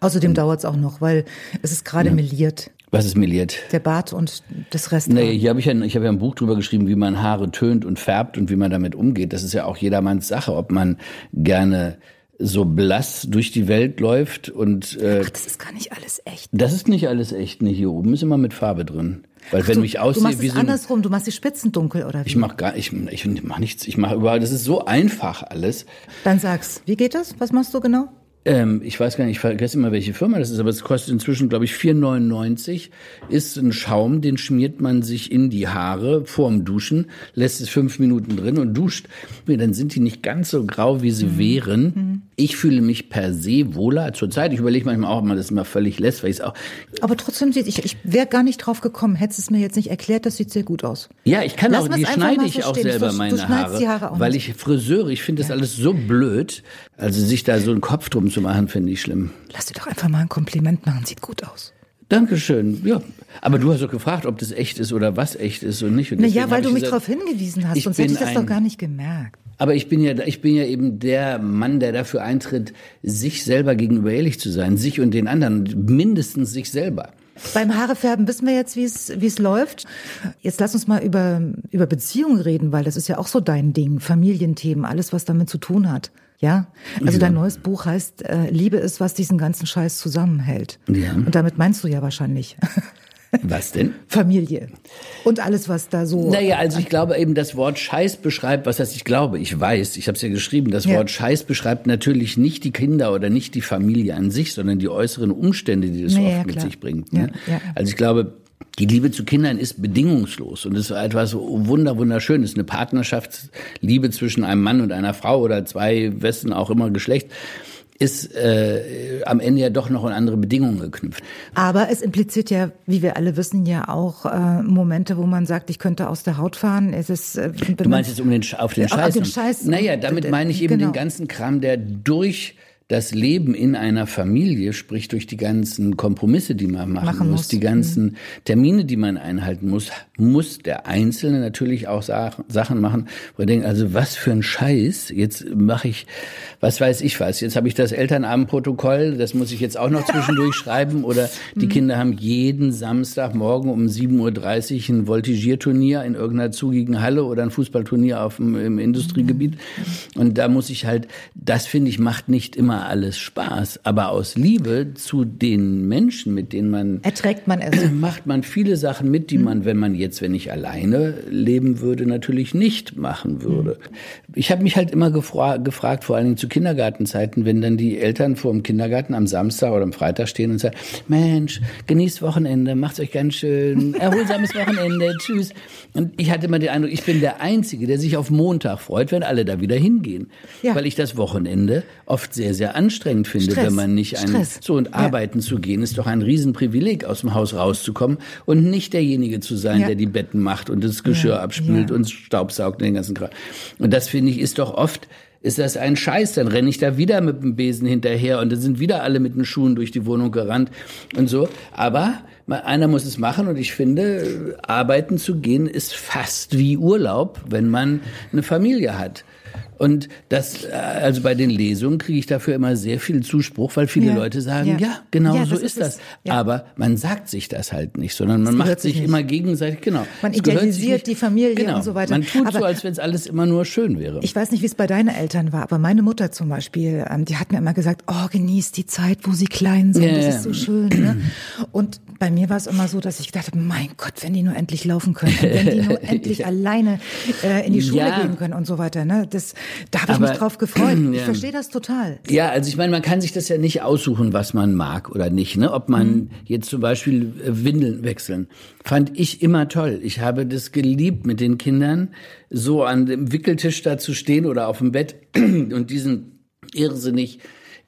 Außerdem dauert es auch noch, weil es ist gerade meliert. Was ist meliert? Der Bart und das Rest. Nee, hier habe ich ja, ich habe ja ein Buch drüber geschrieben, wie man Haare tönt und färbt und wie man damit umgeht. Das ist ja auch jedermanns Sache, ob man gerne so blass durch die Welt läuft und äh, Ach, das ist gar nicht alles echt. das ist nicht alles echt. Nee, hier oben ist immer mit Farbe drin. Weil wenn du, ich du aussehe machst wie es so ein, andersrum, du machst die Spitzen dunkel oder wie? ich mache gar ich, ich mache nichts, ich mache überall, das ist so einfach alles. Dann sag's, wie geht das? Was machst du genau? Ähm, ich weiß gar nicht, ich vergesse immer, welche Firma das ist, aber es kostet inzwischen, glaube ich, 4,99. Ist ein Schaum, den schmiert man sich in die Haare vorm Duschen, lässt es fünf Minuten drin und duscht. Ja, Dann sind die nicht ganz so grau, wie sie wären. Ich fühle mich per se wohler. Zurzeit, ich überlege manchmal auch, ob man das immer völlig lässt, weil ich es auch. Aber trotzdem sieht, ich, ich wäre gar nicht drauf gekommen, hättest es mir jetzt nicht erklärt, das sieht sehr gut aus. Ja, ich kann Lass auch, die schneide ich so auch stehen. selber Du- du meine schneidest Haare, Haare weil ich Friseure, ich finde das alles so blöd. Also sich da so einen Kopf drum zu machen, finde ich schlimm. Lass dir doch einfach mal ein Kompliment machen, sieht gut aus. Dankeschön. Ja, aber du hast doch gefragt, ob das echt ist oder was echt ist und nicht. Und Na deswegen ja, weil du ich mich darauf hingewiesen hast, sonst hätte ich das doch gar nicht gemerkt. Aber ich bin ja, ich bin ja eben der Mann, der dafür eintritt, sich selber gegenüber ehrlich zu sein, sich und den anderen, mindestens sich selber. Beim Haarefärben wissen wir jetzt, wie es wie es läuft. Jetzt lass uns mal über über Beziehungen reden, weil das ist ja auch so dein Ding, Familienthemen, alles was damit zu tun hat. Ja, also dein neues Buch heißt äh, Liebe ist, was diesen ganzen Scheiß zusammenhält. Ja. Und damit meinst du ja wahrscheinlich Was denn? Familie und alles was da so. Naja, also ich glaube eben, das Wort Scheiß beschreibt, was heißt ich glaube, ich weiß, ich habe es ja geschrieben, das Ja. Wort Scheiß beschreibt natürlich nicht die Kinder oder nicht die Familie an sich, sondern die äußeren Umstände, die das Ja, so ja, oft mit sich bringt. Ja, Ne? ja. Also ich glaube, die Liebe zu Kindern ist bedingungslos und ist etwas wunder wunderschönes. Eine Partnerschaftsliebe zwischen einem Mann und einer Frau oder zwei, wessen auch immer Geschlecht, ist äh, am Ende ja doch noch an andere Bedingungen geknüpft. Aber es impliziert ja, wie wir alle wissen, ja auch äh, Momente, wo man sagt, ich könnte aus der Haut fahren. Es ist, äh, Du meinst jetzt um den, auf den auf Scheiß? den Scheiß. Naja, damit meine ich eben Genau. den ganzen Kram, der durch das Leben in einer Familie, sprich durch die ganzen Kompromisse, die man machen, Machen muss, muss. die ganzen Termine, die man einhalten muss, muss der Einzelne natürlich auch Sachen, machen, wo er denkt, also was für ein Scheiß, jetzt mache ich, was weiß ich was, jetzt habe ich das Elternabendprotokoll, das muss ich jetzt auch noch zwischendurch schreiben oder die Kinder haben jeden Samstagmorgen um 7.30 Uhr ein Voltigierturnier in irgendeiner zugigen Halle oder ein Fußballturnier auf dem, im Industriegebiet. Und da muss ich halt, das finde ich, macht nicht immer alles Spaß, aber aus Liebe zu den Menschen, mit denen man erträgt man es. macht man viele Sachen mit, die man, wenn man jetzt, wenn ich alleine leben würde, natürlich nicht machen würde. Ich habe mich halt immer gefra gefragt, vor allen Dingen zu Kindergartenzeiten, wenn dann die Eltern vor dem Kindergarten am Samstag oder am Freitag stehen und sagen, Mensch, genießt Wochenende, macht's euch ganz schön, erholsames Wochenende, tschüss. Und ich hatte immer den Eindruck, ich bin der Einzige, der sich auf Montag freut, wenn alle da wieder hingehen. Ja. Weil ich das Wochenende oft sehr, sehr anstrengend finde, Stress. wenn man nicht ein, so und Ja. arbeiten zu gehen, ist doch ein Riesenprivileg, aus dem Haus rauszukommen und nicht derjenige zu sein, Ja. der die Betten macht und das Geschirr Ja, abspült ja. und staubsaugt und den ganzen Kram. Und das finde ich ist doch oft ist das ein Scheiß. Dann renne ich da wieder mit dem Besen hinterher und dann sind wieder alle mit den Schuhen durch die Wohnung gerannt und so. Aber einer muss es machen und ich finde, arbeiten zu gehen ist fast wie Urlaub, wenn man eine Familie hat. Und das, äh, also bei den Lesungen kriege ich dafür immer sehr viel Zuspruch, weil viele ja. Leute sagen, ja, ja genau ja, so ist, ist das. Aber man sagt sich das halt nicht, sondern man macht sich, sich immer gegenseitig, genau. Man idealisiert die Familie genau. und so weiter. Man tut aber so, als wenn es alles immer nur schön wäre. Ich weiß nicht, wie es bei deinen Eltern war, aber meine Mutter zum Beispiel, ähm, die hat mir immer gesagt, oh, genießt die Zeit, wo sie klein sind, das ist so schön. Ne? Und bei mir war es immer so, dass ich dachte, mein Gott, wenn die nur endlich laufen können, wenn die nur endlich alleine äh, in die Schule gehen können und so weiter. Ne? Das, da habe ich mich drauf gefreut. Ich verstehe das total. Ja, also ich meine, man kann sich das ja nicht aussuchen, was man mag oder nicht. Ne? Ob man mhm. jetzt zum Beispiel äh, Windeln wechseln, fand ich immer toll. Ich habe das geliebt, mit den Kindern so an dem Wickeltisch da zu stehen oder auf dem Bett und diesen irrsinnig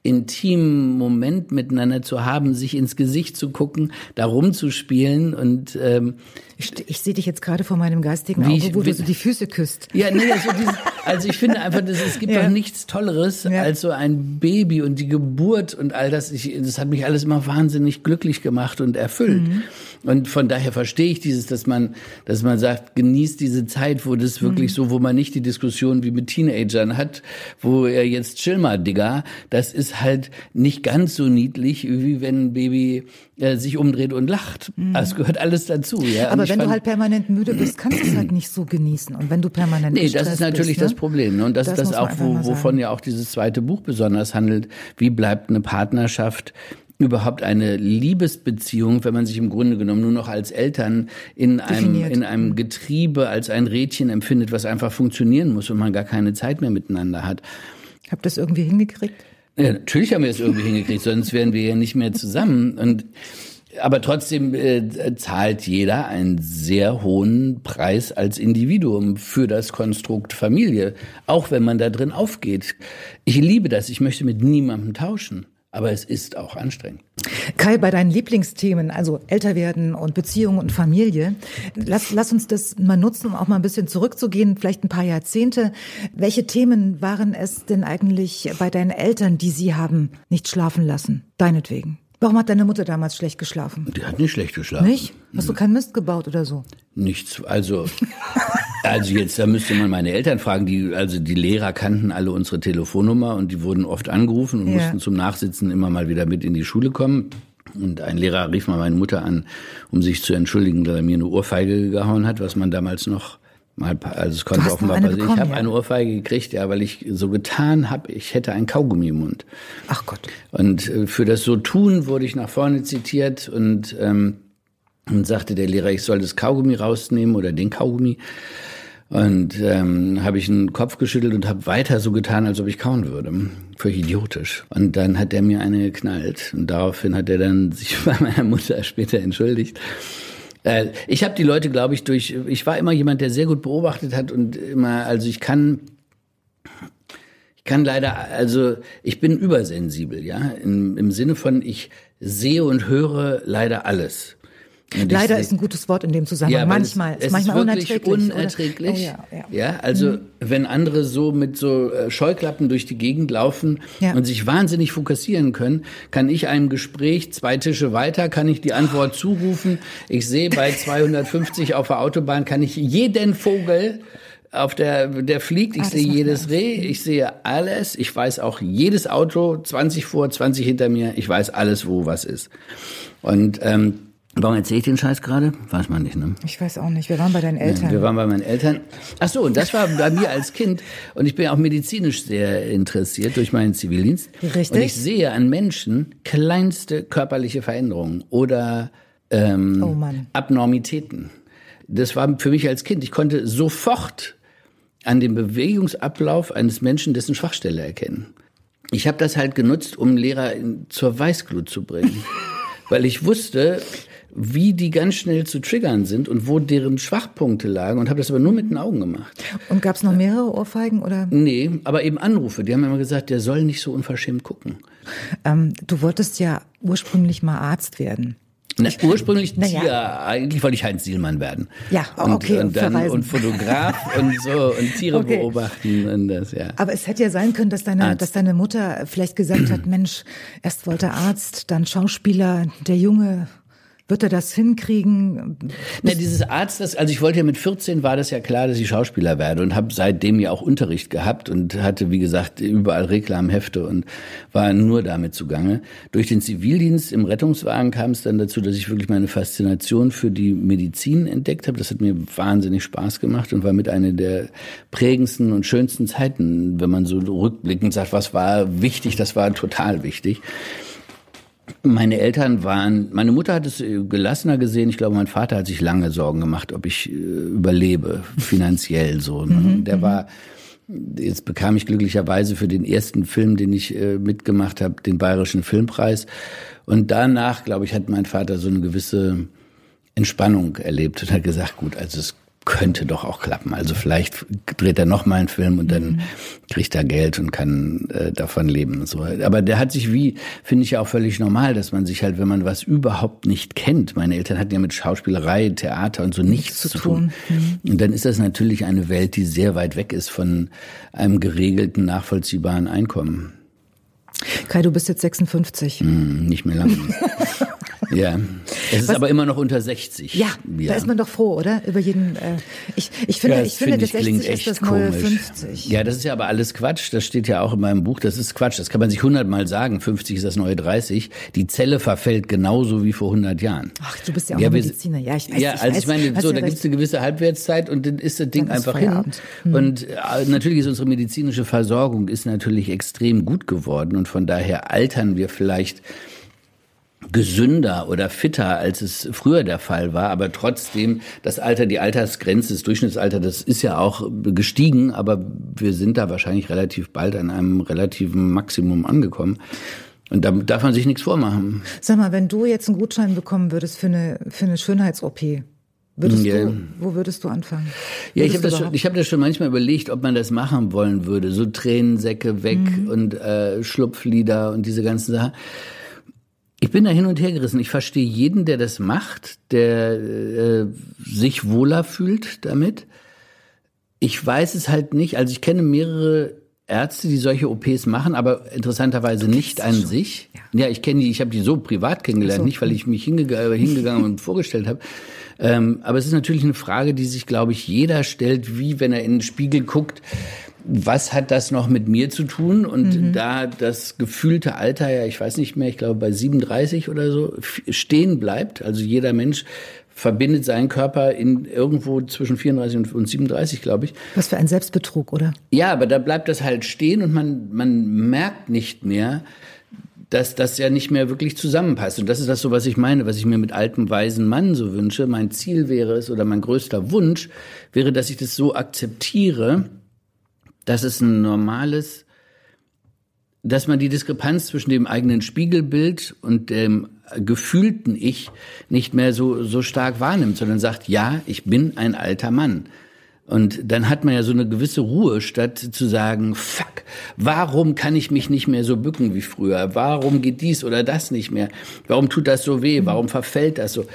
intimen Moment miteinander zu haben, sich ins Gesicht zu gucken, da rumzuspielen und ähm, ich, ich sehe dich jetzt gerade vor meinem geistigen Auge, ich, wo du so die Füße küsst. Ja, nee, also, dieses, also ich finde einfach, dass, es gibt ja. doch nichts Tolleres ja. als so ein Baby und die Geburt und all das. Ich, das hat mich alles immer wahnsinnig glücklich gemacht und erfüllt. Mhm. Und von daher verstehe ich dieses, dass man, dass man sagt, genießt diese Zeit, wo das wirklich mhm. so, wo man nicht die Diskussion wie mit Teenagern hat, wo er jetzt chill mal, Digga, das ist halt nicht ganz so niedlich, wie wenn ein Baby äh, sich umdreht und lacht. Mhm. Das gehört alles dazu. Ja. Aber wenn du halt permanent müde bist, kannst du es halt nicht so genießen. Und wenn du permanent Nee, das ist natürlich bist, ne? das Problem. Ne? Und das, das ist das auch, wo, wovon ja auch dieses zweite Buch besonders handelt. Wie bleibt eine Partnerschaft überhaupt eine Liebesbeziehung, wenn man sich im Grunde genommen nur noch als Eltern in einem, in einem Getriebe als ein Rädchen empfindet, was einfach funktionieren muss und man gar keine Zeit mehr miteinander hat. Habt ihr das irgendwie hingekriegt? Ja, natürlich haben wir es irgendwie hingekriegt, sonst wären wir ja nicht mehr zusammen. Und aber trotzdem äh, zahlt jeder einen sehr hohen Preis als Individuum für das Konstrukt Familie, auch wenn man da drin aufgeht. Ich liebe das, ich möchte mit niemandem tauschen. Aber es ist auch anstrengend. Kai, bei deinen Lieblingsthemen, also älter werden und Beziehung und Familie, lass, lass uns das mal nutzen, um auch mal ein bisschen zurückzugehen, vielleicht ein paar Jahrzehnte. Welche Themen waren es denn eigentlich bei deinen Eltern, die sie haben nicht schlafen lassen? Deinetwegen. Warum hat deine Mutter damals schlecht geschlafen? Die hat nicht schlecht geschlafen. Nicht? Hast du keinen Mist gebaut oder so? Nichts. Also, also jetzt, da müsste man meine Eltern fragen. Die, also die Lehrer kannten alle unsere Telefonnummer und die wurden oft angerufen und ja. mussten zum Nachsitzen immer mal wieder mit in die Schule kommen. Und ein Lehrer rief mal meine Mutter an, um sich zu entschuldigen, dass er mir eine Ohrfeige gehauen hat, was man damals noch Mal, also es konnte offenbar passieren. Ich habe ja. eine Ohrfeige gekriegt, ja, weil ich so getan habe, ich hätte ein Kaugummi im Mund. Ach Gott. Und äh, für das so tun wurde ich nach vorne zitiert und, ähm, und sagte der Lehrer, ich soll das Kaugummi rausnehmen oder den Kaugummi. Und ähm, habe ich den Kopf geschüttelt und habe weiter so getan, als ob ich kauen würde. Völlig idiotisch. Und dann hat er mir eine geknallt. Und daraufhin hat er dann sich bei meiner Mutter später entschuldigt. Äh, ich habe die Leute, glaube ich, durch. Ich war immer jemand, der sehr gut beobachtet hat und immer, also ich kann. Ich kann leider, also ich bin übersensibel, ja, im, im Sinne von ich sehe und höre leider alles. Und Leider ist ein gutes Wort in dem Zusammenhang. Ja, manchmal es, es manchmal ist wirklich unerträglich. unerträglich. Oh, ja, ja. ja, also mhm. wenn andere so mit so äh, Scheuklappen durch die Gegend laufen und sich wahnsinnig fokussieren können, kann ich einem Gespräch zwei Tische weiter, kann ich die Antwort zurufen. Ich sehe bei 250 auf der Autobahn, kann ich jeden Vogel auf der, der fliegt, ich ah, sehe jedes Reh, ich sehe alles, ich weiß auch jedes Auto, 20 vor, 20 hinter mir, ich weiß alles, wo was ist. Und ähm, Warum erzähle ich den Scheiß gerade? Weiß man nicht, ne? Ich weiß auch nicht. Wir waren bei deinen Eltern. Ja, wir waren bei meinen Eltern. Ach so, und das war bei mir als Kind. Und ich bin auch medizinisch sehr interessiert durch meinen Zivildienst. Richtig. Und ich sehe an Menschen kleinste körperliche Veränderungen oder ähm, oh Abnormitäten. Das war für mich als Kind. Ich konnte sofort an dem Bewegungsablauf eines Menschen dessen Schwachstelle erkennen. Ich habe das halt genutzt, um Lehrer zur Weißglut zu bringen. Weil ich wusste, wie die ganz schnell zu triggern sind und wo deren Schwachpunkte lagen und habe das aber nur mit den Augen gemacht. Und gab es noch mehrere Ohrfeigen oder? Nee, aber eben Anrufe. Die haben immer gesagt, der soll nicht so unverschämt gucken. Ähm, du wolltest ja ursprünglich mal Arzt werden. Na, ursprünglich Tier, ja. eigentlich wollte ich Heinz Sielmann werden. Ja, okay. Und, und, dann, und Fotograf und so und Tiere okay. beobachten und das, ja. Aber es hätte ja sein können, dass deine, dass deine Mutter vielleicht gesagt hat, Mensch, erst wollte Arzt, dann Schauspieler, der Junge wird er das hinkriegen? Na, dieses Arzt, das, also ich wollte ja mit 14 war das ja klar, dass ich Schauspieler werde und habe seitdem ja auch Unterricht gehabt und hatte, wie gesagt, überall Reklamhefte und war nur damit zugange. Durch den Zivildienst im Rettungswagen kam es dann dazu, dass ich wirklich meine Faszination für die Medizin entdeckt habe. Das hat mir wahnsinnig Spaß gemacht und war mit einer der prägendsten und schönsten Zeiten, wenn man so rückblickend sagt, was war wichtig, das war total wichtig. Meine Eltern waren, meine Mutter hat es äh, gelassener gesehen. Ich glaube, mein Vater hat sich lange Sorgen gemacht, ob ich äh, überlebe, finanziell so. Ne? Mhm, Der mhm. war, jetzt bekam ich glücklicherweise für den ersten Film, den ich äh, mitgemacht habe, den Bayerischen Filmpreis. Und danach, glaube ich, hat mein Vater so eine gewisse Entspannung erlebt und hat gesagt, gut, also es könnte doch auch klappen. Also vielleicht dreht er noch mal einen Film und dann mhm. kriegt er Geld und kann äh, davon leben. So. Aber der hat sich wie, finde ich ja auch völlig normal, dass man sich halt, wenn man was überhaupt nicht kennt, meine Eltern hatten ja mit Schauspielerei, Theater und so nichts, nichts zu tun. Mhm. Und dann ist das natürlich eine Welt, die sehr weit weg ist von einem geregelten, nachvollziehbaren Einkommen. Kai, du bist jetzt 56. Mm, nicht mehr lange. Ja, es ist Was, aber immer noch unter 60. Ja, ja, da ist man doch froh, oder? Über jeden. Äh, ich, ich finde, ja, ich finde, das 60 ist das neue komisch. 50. Ja, das ist ja aber alles Quatsch. Das steht ja auch in meinem Buch. Das ist Quatsch. Das kann man sich hundertmal sagen. 50 ist das neue 30. Die Zelle verfällt genauso wie vor 100 Jahren. Ach, du bist ja auch ja, Mediziner. Ja, ich weiß. Ja, ich also weiß, ich meine, so, da gibt es eine gewisse Halbwertszeit und dann ist das Ding einfach hin. Hm. Und äh, natürlich ist unsere medizinische Versorgung ist natürlich extrem gut geworden und von daher altern wir vielleicht gesünder oder fitter, als es früher der Fall war. Aber trotzdem, das Alter, die Altersgrenze, das Durchschnittsalter, das ist ja auch gestiegen. Aber wir sind da wahrscheinlich relativ bald an einem relativen Maximum angekommen. Und da darf man sich nichts vormachen. Sag mal, wenn du jetzt einen Gutschein bekommen würdest für eine, für eine Schönheits-OP, Würdest ja. du, wo würdest du anfangen? Ja, ich habe das, schon, ich hab das schon manchmal überlegt, ob man das machen wollen würde. So Tränensäcke weg mhm. und äh, Schlupflieder und diese ganzen Sachen. Ich bin da hin und her gerissen. Ich verstehe jeden, der das macht, der äh, sich wohler fühlt damit. Ich weiß es halt nicht. Also ich kenne mehrere Ärzte, die solche OPs machen, aber interessanterweise nicht an sich. Ja, ja ich kenne die, ich habe die so privat kennengelernt, so. nicht weil ich mich hingeg hingegangen und vorgestellt habe. Ähm, aber es ist natürlich eine Frage, die sich, glaube ich, jeder stellt, wie wenn er in den Spiegel guckt was hat das noch mit mir zu tun? Und mhm. da das gefühlte Alter ja, ich weiß nicht mehr, ich glaube bei 37 oder so, stehen bleibt, also jeder Mensch verbindet seinen Körper in irgendwo zwischen 34 und 37, glaube ich. Was für ein Selbstbetrug, oder? Ja, aber da bleibt das halt stehen und man, man merkt nicht mehr, dass das ja nicht mehr wirklich zusammenpasst. Und das ist das so, was ich meine, was ich mir mit altem, weisen Mann so wünsche. Mein Ziel wäre es oder mein größter Wunsch wäre, dass ich das so akzeptiere, dass es ein normales, dass man die Diskrepanz zwischen dem eigenen Spiegelbild und dem gefühlten Ich nicht mehr so, so stark wahrnimmt, sondern sagt, ja, ich bin ein alter Mann. Und dann hat man ja so eine gewisse Ruhe, statt zu sagen, fuck, warum kann ich mich nicht mehr so bücken wie früher? Warum geht dies oder das nicht mehr? Warum tut das so weh? Warum verfällt das so?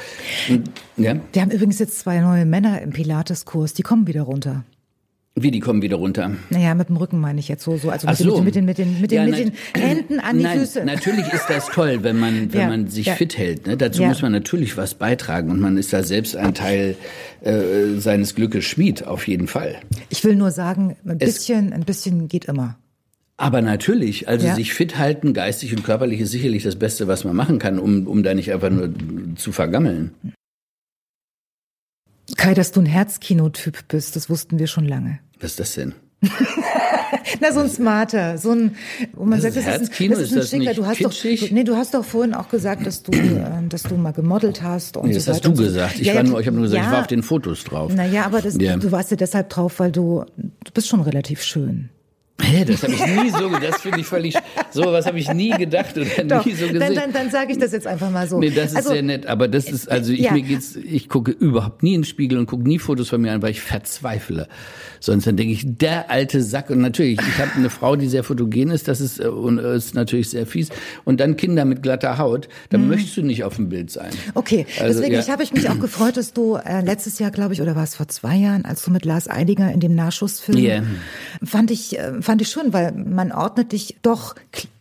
Ja? Wir haben übrigens jetzt zwei neue Männer im Pilates-Kurs, die kommen wieder runter. Wie, die kommen wieder runter? Naja, mit dem Rücken meine ich jetzt so, so also mit, so. Den, mit, den, mit, den, mit, den, ja, mit den Händen an die nein, Füße. Natürlich ist das toll, wenn man, wenn ja, man sich ja. fit hält. Ne? Dazu muss man natürlich was beitragen und man ist da selbst ein Teil äh, seines Glückes Schmied, auf jeden Fall. Ich will nur sagen, ein bisschen, ein bisschen geht immer. Aber natürlich, also ja. sich fit halten, geistig und körperlich, ist sicherlich das Beste, was man machen kann, um, um da nicht einfach nur zu vergammeln. Kai, dass du ein Herzkinotyp bist, das wussten wir schon lange. Was ist das denn? Na, so ein smarter, so ein, wo man das sagt, das ist, ein, das ist ein schicker. Du hast kitschig? doch, nee, du hast doch vorhin auch gesagt, dass du, äh, dass du mal gemodelt hast und nee, so das hast du gesagt. Ich, ja, war nur, ich habe nur gesagt, ja, ich war auf den Fotos drauf. Naja, aber das, ja. du warst ja deshalb drauf, weil du, du bist schon relativ schön. Hä, das habe ich nie so, das finde ich völlig, so was habe ich nie gedacht oder Doch, nie so gesehen. Dann, dann, dann sage ich das jetzt einfach mal so. Nee, das ist also, sehr nett, aber das ist, also ich, ja. mir geht's, ich gucke überhaupt nie in den Spiegel und gucke nie Fotos von mir an, weil ich verzweifle. Sonst dann denke ich, der alte Sack und natürlich, ich habe eine Frau, die sehr fotogen ist, das ist, äh, und, äh, ist natürlich sehr fies und dann Kinder mit glatter Haut, dann möchtest du nicht auf dem Bild sein. Okay, Also, deswegen ja. ich habe ich mich auch gefreut, dass du äh, letztes Jahr, glaube ich, oder war es vor zwei Jahren, als du mit Lars Eidinger in dem Nachschussfilm, Ja. fand ich äh, fand ich schon, weil man ordnet dich doch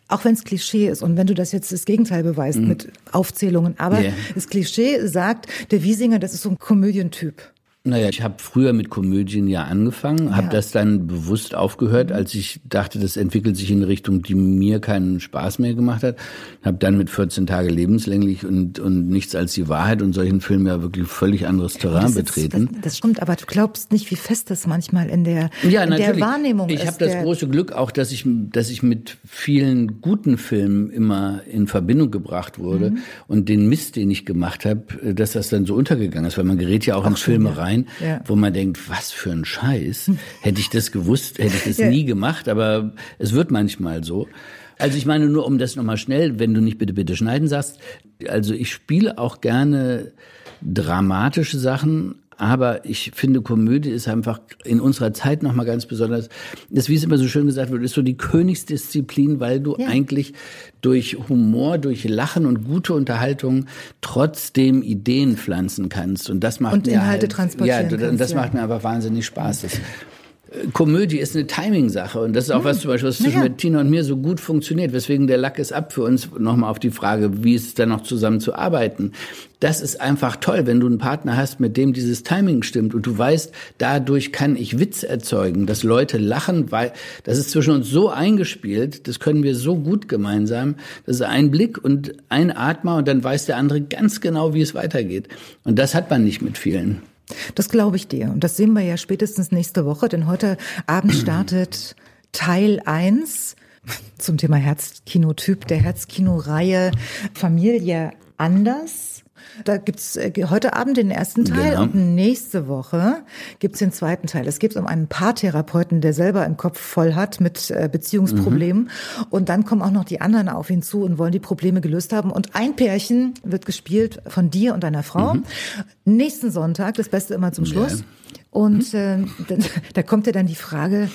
auch wenn es Klischee ist und wenn du das jetzt das Gegenteil beweist mit Aufzählungen, aber Ja. das Klischee sagt, der Wiesinger, das ist so ein Komödientyp. Naja, ich habe früher mit Komödien ja angefangen, habe Ja. das dann bewusst aufgehört, als ich dachte, das entwickelt sich in eine Richtung, die mir keinen Spaß mehr gemacht hat. Habe dann mit 14 Tage lebenslänglich und, und nichts als die Wahrheit und solchen Filmen ja wirklich völlig anderes Terrain Das, ist, betreten. das, das stimmt, aber du glaubst nicht, wie fest das manchmal in der, Ja, in natürlich. der Wahrnehmung ich ist. habe das große Glück auch, dass ich, dass ich mit vielen guten Filmen immer in Verbindung gebracht wurde Mhm. und den Mist, den ich gemacht habe, dass das dann so untergegangen ist, weil man gerät ja auch, in schön, Filme ja. Rein, Ja. wo man denkt, was für ein Scheiß. Hätte ich das gewusst, hätte ich das Ja. nie gemacht, aber es wird manchmal so. Also ich meine nur, um das nochmal schnell, wenn du nicht bitte, bitte schneiden sagst, also ich spiele auch gerne dramatische Sachen, aber ich finde, Komödie ist einfach in unserer Zeit nochmal ganz besonders, das, wie es immer so schön gesagt wird, ist so die Königsdisziplin, weil du Ja. eigentlich durch Humor, durch Lachen und gute Unterhaltung trotzdem Ideen pflanzen kannst. Und das macht Und mir Inhalte halt, transportieren Ja, und kannst, das ja. macht mir einfach wahnsinnig Spaß. Das, Komödie ist eine Timing-Sache und das ist auch was zum Beispiel, was zwischen Naja. mit Tina und mir so gut funktioniert, weswegen der Lack ist ab für uns nochmal auf die Frage, wie ist es dann noch zusammen zu arbeiten. Das ist einfach toll, wenn du einen Partner hast, mit dem dieses Timing stimmt und du weißt, dadurch kann ich Witz erzeugen, dass Leute lachen, weil das ist zwischen uns so eingespielt, das können wir so gut gemeinsam, das ist ein Blick und ein Atmer und dann weiß der andere ganz genau, wie es weitergeht. Und das hat man nicht mit vielen. Das glaube ich dir. Und das sehen wir ja spätestens nächste Woche, denn heute Abend startet Teil 1 zum Thema Herzkinotyp der Herzkino-Reihe Familie anders. Da gibt's äh, heute Abend den ersten Teil Genau. und nächste Woche gibt's den zweiten Teil. Es geht um einen Paartherapeuten, der selber einen Kopf voll hat mit äh, Beziehungsproblemen. Und dann kommen auch noch die anderen auf ihn zu und wollen die Probleme gelöst haben. Und ein Pärchen wird gespielt von dir und deiner Frau. Nächsten Sonntag, das Beste immer zum Schluss. Und äh, da, da kommt ja dann die Frage,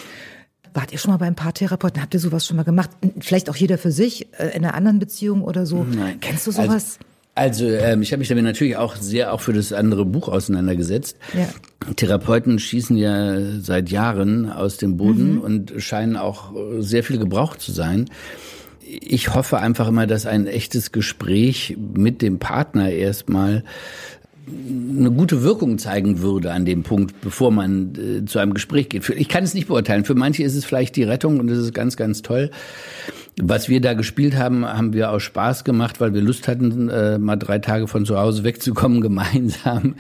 Wart ihr schon mal beim Paartherapeuten? Habt ihr sowas schon mal gemacht? Vielleicht auch jeder für sich, äh, in einer anderen Beziehung oder so? Nein. Kennst du sowas? Also, also ähm, ich habe mich damit natürlich auch sehr auch für das andere Buch auseinandergesetzt. Ja. Therapeuten schießen ja seit Jahren aus dem Mhm. Boden und scheinen auch äh, sehr viel gebraucht zu sein. Ich hoffe einfach immer, dass ein echtes Gespräch mit dem Partner erstmal eine gute Wirkung zeigen würde an dem Punkt, bevor man äh, zu einem Gespräch geht. Für, ich kann es nicht beurteilen. Für manche ist es vielleicht die Rettung und es ist ganz, ganz toll. Was wir da gespielt haben, haben wir aus Spaß gemacht, weil wir Lust hatten, äh, mal drei Tage von zu Hause wegzukommen gemeinsam.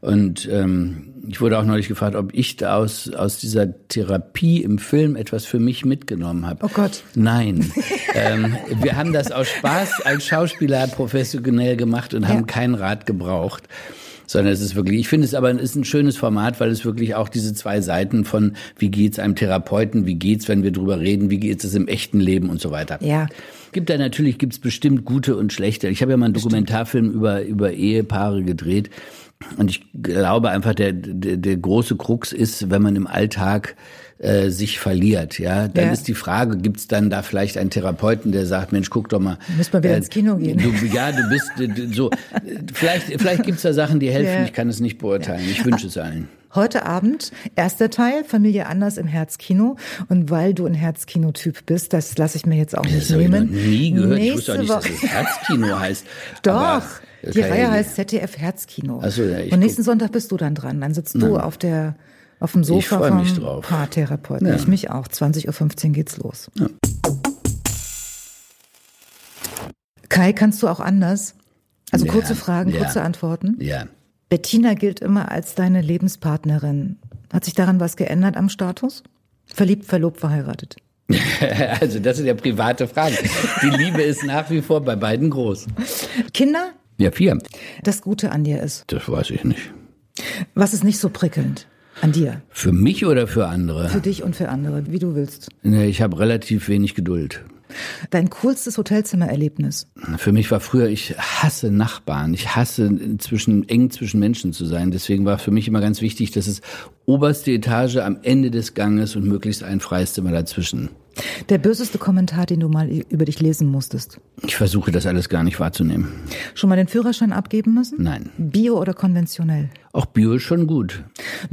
Und ähm, ich wurde auch neulich gefragt, ob ich da aus, aus dieser Therapie im Film etwas für mich mitgenommen habe. Oh Gott. Nein. ähm, wir haben das aus Spaß als Schauspieler professionell gemacht und haben Ja. keinen Rat gebraucht. Sondern es ist wirklich, ich finde es aber, ist ein schönes Format, weil es wirklich auch diese zwei Seiten von, wie geht's einem Therapeuten, wie geht's, wenn wir drüber reden, wie geht's es im echten Leben und so weiter. Ja. Gibt da natürlich, gibt's bestimmt gute und schlechte. Ich habe ja mal einen Dokumentarfilm über, über Ehepaare gedreht. Und ich glaube einfach, der, der, der große Krux ist, wenn man im Alltag äh, sich verliert, ja, dann Ja. ist die Frage, gibt's dann da vielleicht einen Therapeuten, der sagt, Mensch, guck doch mal. Müssen wir wieder ins Kino gehen. Du, ja, du bist äh, du- so. äh, Vielleicht, vielleicht gibt's da Sachen, die helfen. Ja. Ich kann es nicht beurteilen. Ich wünsche es allen. Heute Abend, erster Teil, Familie anders im Herzkino. Und weil du ein Herzkinotyp bist, das lasse ich mir jetzt auch nicht Das habe ich noch nehmen. nie gehört. ich wusste auch nicht, Nächste dass es Herzkino heißt. Doch, Aber, die. Reihe heißt ZDF Herzkino. So, ja, ich Und nächsten Sonntag bist du dann dran. Dann sitzt du auf der auf dem Sofa vom mich drauf. Paartherapeuten. Ja. Ich mich auch. 20.15 Uhr geht's los. Kai, kannst du auch anders? Also Ja, kurze Fragen, ja. kurze Antworten. Ja. Bettina gilt immer als deine Lebenspartnerin. Hat sich daran was geändert am Status? Verliebt, verlobt, verheiratet. Also das sind ja private Fragen. Die Liebe ist nach wie vor bei beiden groß. Kinder? Ja, vier. Das Gute an dir ist. Das weiß ich nicht. Was ist nicht so prickelnd? An dir? Für mich oder für andere? Für dich und für andere, wie du willst. Nee, ich habe relativ wenig Geduld. Dein coolstes Hotelzimmererlebnis? Für mich war früher, ich hasse Nachbarn. Ich hasse zwischen, eng zwischen Menschen zu sein. Deswegen war für mich immer ganz wichtig, dass es oberste Etage am Ende des Ganges und möglichst ein freies Zimmer dazwischen. Der böseste Kommentar, den du mal über dich lesen musstest? Ich versuche das alles gar nicht wahrzunehmen. Schon mal den Führerschein abgeben müssen? Nein. Bio oder konventionell? Auch Bio ist schon gut.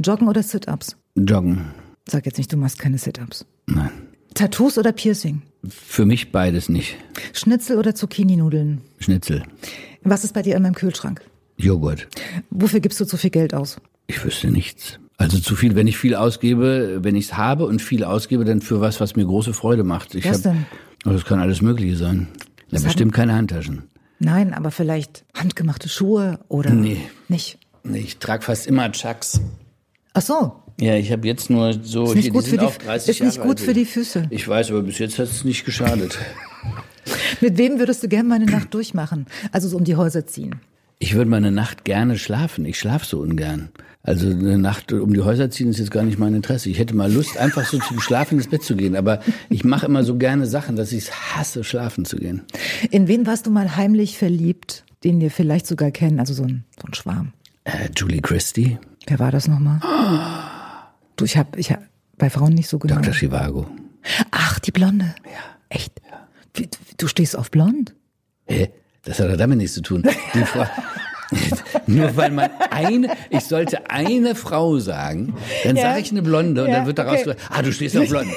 Joggen oder Sit-Ups? Joggen. Sag jetzt nicht, du machst keine Sit-Ups. Nein. Tattoos oder Piercing? Für mich beides nicht. Schnitzel oder Zucchini-Nudeln? Schnitzel. Was ist bei dir immer im Kühlschrank? Joghurt. Wofür gibst du zu viel Geld aus? Ich wüsste nichts. Also zu viel, wenn ich viel ausgebe, wenn ich es habe und viel ausgebe, dann für was, was mir große Freude macht. Ich Was hab, denn? Oh, Das kann alles Mögliche sein. Was bestimmt keine Handtaschen. Nein, aber vielleicht handgemachte Schuhe oder Nee. nicht? Nee, Ich trage fast immer Chucks. Ach so, Ja, ich habe jetzt nur so. ist nicht hier, gut für die auch 30 ist nicht Jahre gut für die Füße. Ich weiß, aber bis jetzt hat es nicht geschadet. Mit wem würdest du gerne mal eine Nacht durchmachen? Also so um die Häuser ziehen. Ich würde mal eine Nacht gerne schlafen. Ich schlafe so ungern. Also eine Nacht um die Häuser ziehen ist jetzt gar nicht mein Interesse. Ich hätte mal Lust, einfach so zum Schlafen ins Bett zu gehen. Aber ich mache immer so gerne Sachen, dass ich es hasse, schlafen zu gehen. In wen warst du mal heimlich verliebt, den wir vielleicht sogar kennen? Also so ein, so ein Schwarm. Äh, Julie Christie, Wer war das nochmal? Du, ich hab, ich hab bei Frauen nicht so genau. Dr. Chivago. Ach, die Blonde. Ja. Echt? Wie, du stehst auf blond? Hä? Das hat doch damit nichts zu tun. Die Frau, nur weil man eine, ich sollte eine Frau sagen, dann Ja. sage ich eine Blonde und Ja, dann wird daraus, okay. ah, du stehst auf blond.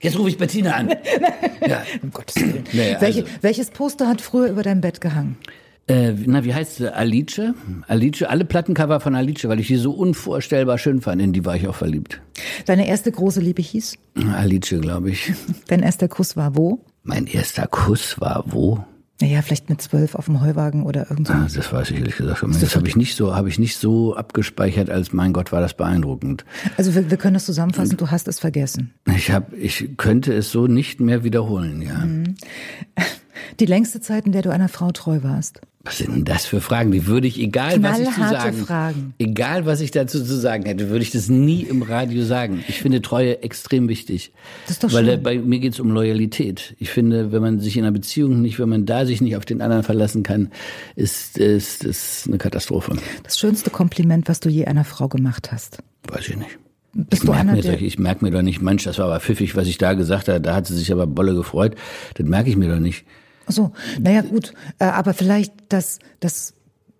Jetzt rufe ich Bettina an. Ja. Um Gottes Willen. Welche, also- welches Poster hat früher über dein Bett gehangen? Äh, na, wie heißt sie? Alice? Alice, alle Plattencover von Alice, weil ich die so unvorstellbar schön fand, in die war ich auch verliebt. Deine erste große Liebe hieß? Alice, glaube ich. Dein erster Kuss war wo? Mein erster Kuss war wo? Naja, vielleicht mit zwölf auf dem Heuwagen oder irgend so. Ah, Das weiß ich ehrlich gesagt. nicht. Das habe ich nicht so, habe ich nicht so abgespeichert, als mein Gott war das beeindruckend. Also wir, wir können das zusammenfassen, du hast es vergessen. Ich habe, ich könnte es so nicht mehr wiederholen, ja. Die längste Zeit, in der du einer Frau treu warst. Was sind denn das für Fragen? Die würde ich, egal was ich zu sagen, Fragen. egal was ich dazu zu sagen hätte, würde ich das nie im Radio sagen. Ich finde Treue extrem wichtig. Das ist doch Weil schön. äh, bei mir geht es um Loyalität. Ich finde, wenn man sich in einer Beziehung nicht, wenn man da sich nicht auf den anderen verlassen kann, ist, ist, ist eine Katastrophe. Das schönste Kompliment, was du je einer Frau gemacht hast. Weiß ich nicht. Bist Ich du merke mir, ich merk mir doch nicht, Mensch, das war aber pfiffig, was ich da gesagt habe. Da hat sie sich aber Bolle gefreut. Das merke ich mir doch nicht. So, naja gut, äh, aber vielleicht das, das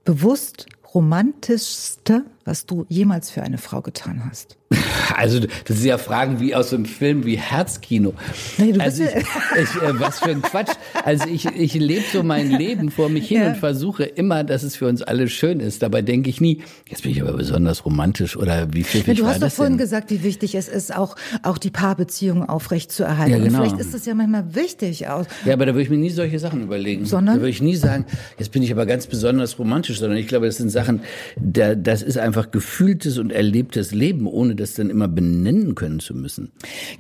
bewusst romantischste, was du jemals für eine Frau getan hast. Also das sind ja Fragen wie aus so einem Film wie Herzkino. Nee, du also bist ich, ich, äh, was für ein Quatsch. Also ich, ich lebe so mein Leben vor mich hin Ja. und versuche immer, dass es für uns alle schön ist. Dabei denke ich nie, jetzt bin ich aber besonders romantisch oder wie Ja, pfiffig du hast doch das vorhin denn? gesagt, wie wichtig es ist, auch, auch die Paarbeziehung aufrecht zu erhalten. Ja, genau. Und vielleicht ist es ja manchmal wichtig. Auch. Ja, aber da würde ich mir nie solche Sachen überlegen. Sondern? Da würde ich nie sagen, jetzt bin ich aber ganz besonders romantisch, sondern ich glaube, das sind Sachen, da, das ist einfach gefühltes und erlebtes Leben, ohne das dann immer benennen können zu müssen.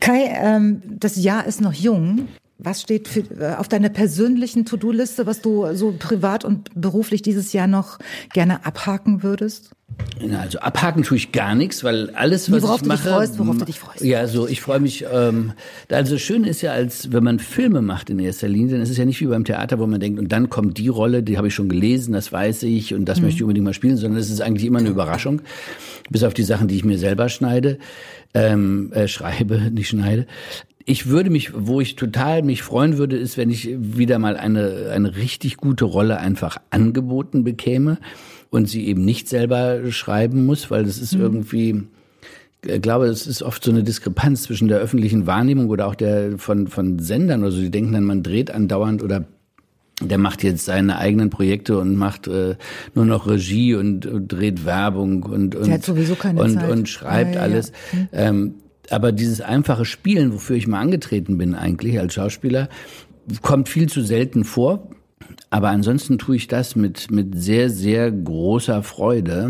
Kai, ähm, das Jahr ist noch jung. Was steht für, äh, auf deiner persönlichen To-Do-Liste, was du so privat und beruflich dieses Jahr noch gerne abhaken würdest? Also abhaken tue ich gar nichts, weil alles, was worauf ich du dich mache, freust, worauf du dich freust. Ja, so ich freue mich. Ähm, also schön ist ja, als wenn man Filme macht in erster Linie, dann ist es ja nicht wie beim Theater, wo man denkt, und dann kommt die Rolle, die habe ich schon gelesen, das weiß ich und das Mhm. möchte ich unbedingt mal spielen, sondern es ist eigentlich immer eine Überraschung, bis auf die Sachen, die ich mir selber schneide, ähm, äh, schreibe, nicht schneide. Ich würde mich, wo ich total mich freuen würde, ist, wenn ich wieder mal eine, eine richtig gute Rolle einfach angeboten bekäme und sie eben nicht selber schreiben muss, weil das ist irgendwie, ich glaube, es ist oft so eine Diskrepanz zwischen der öffentlichen Wahrnehmung oder auch der von, von Sendern oder so, die denken dann, man dreht andauernd oder der macht jetzt seine eigenen Projekte und macht äh, nur noch Regie und, und dreht Werbung und und, und, und schreibt Ja, ja, ja. alles. Ähm, aber dieses einfache Spielen, wofür ich mal angetreten bin eigentlich als Schauspieler, kommt viel zu selten vor. Aber ansonsten tue ich das mit, mit sehr, sehr großer Freude.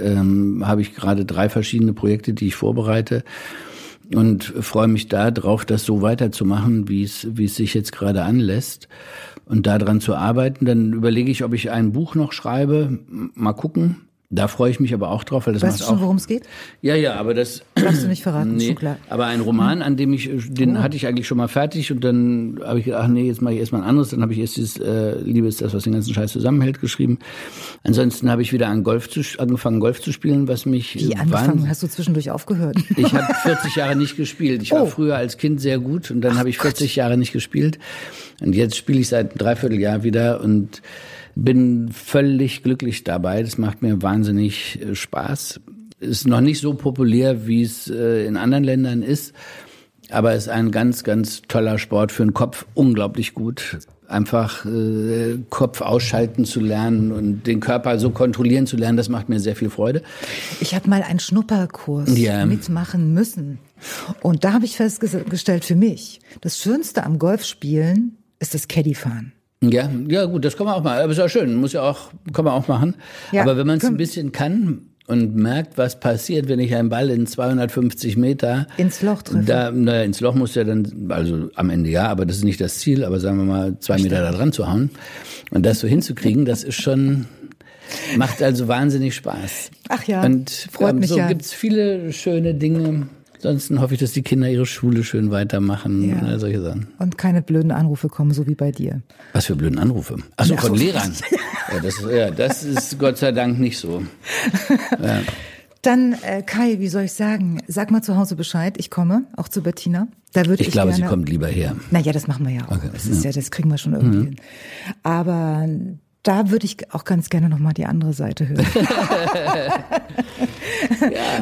Ähm, habe ich gerade drei verschiedene Projekte, die ich vorbereite und freue mich da drauf, das so weiterzumachen, wie es, wie es sich jetzt gerade anlässt und daran zu arbeiten. Dann überlege ich, ob ich ein Buch noch schreibe. Mal gucken. Da freue ich mich aber auch drauf, weil das weißt macht du schon, worum es geht? Ja, ja, aber das. Darfst du nicht verraten, nee, schon klar. Aber ein Roman, an dem ich, den hatte ich eigentlich schon mal fertig und dann habe ich gedacht, ach nee, jetzt mache ich erstmal ein anderes. Dann habe ich erst dieses äh, Liebe ist das, was den ganzen Scheiß zusammenhält, geschrieben. Ansonsten habe ich wieder an Golf zu, angefangen, Golf zu spielen, was mich. Wie äh, angefangen? wahns- Hast du zwischendurch aufgehört? ich habe 40 Jahre nicht gespielt. Ich war Oh. früher als Kind sehr gut und dann habe ich 40 Jahre nicht gespielt. Und jetzt spiele ich seit einem Dreivierteljahr wieder und bin völlig glücklich dabei. Das macht mir wahnsinnig äh, Spaß. Ist noch nicht so populär, wie es äh, in anderen Ländern ist. Aber ist ein ganz, ganz toller Sport für den Kopf. Unglaublich gut. Einfach äh, Kopf ausschalten zu lernen und den Körper so kontrollieren zu lernen, das macht mir sehr viel Freude. Ich habe mal einen Schnupperkurs Ja. mitmachen müssen. Und da habe ich festgestellt für mich, das Schönste am Golfspielen ist das Caddyfahren. Ja, ja gut, das kann man auch mal. Aber ist auch schön, muss ja auch, kann man auch machen. Ja, Aber wenn man es ein bisschen kann und merkt, was passiert, wenn ich einen Ball in 250 Meter Ins Loch treffe. Da, naja, ins Loch muss ja dann, also am Ende ja, aber das ist nicht das Ziel, aber sagen wir mal zwei Meter da dran zu hauen und das so hinzukriegen, das ist schon, macht also wahnsinnig Spaß. Ach ja, und freut ähm, mich so ja. gibt's viele schöne Dinge. Ansonsten hoffe ich, dass die Kinder ihre Schule schön weitermachen, Ja. und solche Sachen. Und keine blöden Anrufe kommen, so wie bei dir. Was für blöden Anrufe. Achso, Ja. von Lehrern. Ja das, ja, das ist Gott sei Dank nicht so. Dann, äh, Kai, wie soll ich sagen? Sag mal zu Hause Bescheid, ich komme, auch zu Bettina. Da würde ich, Ich glaube, gerne, sie kommt lieber her. Naja, das machen wir ja auch. das ist ja. das kriegen wir schon irgendwie hin. Aber da würde ich auch ganz gerne nochmal die andere Seite hören.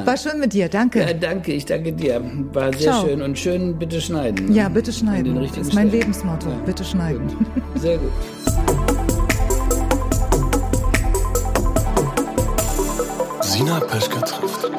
War schön mit dir, danke. Ja, danke, ich danke dir. War sehr Ciao. schön und schön bitte schneiden. Ja, bitte schneiden. den Das ist mein Stellen. Lebensmotto. Bitte schneiden. Sehr gut. Sina Peschke trifft.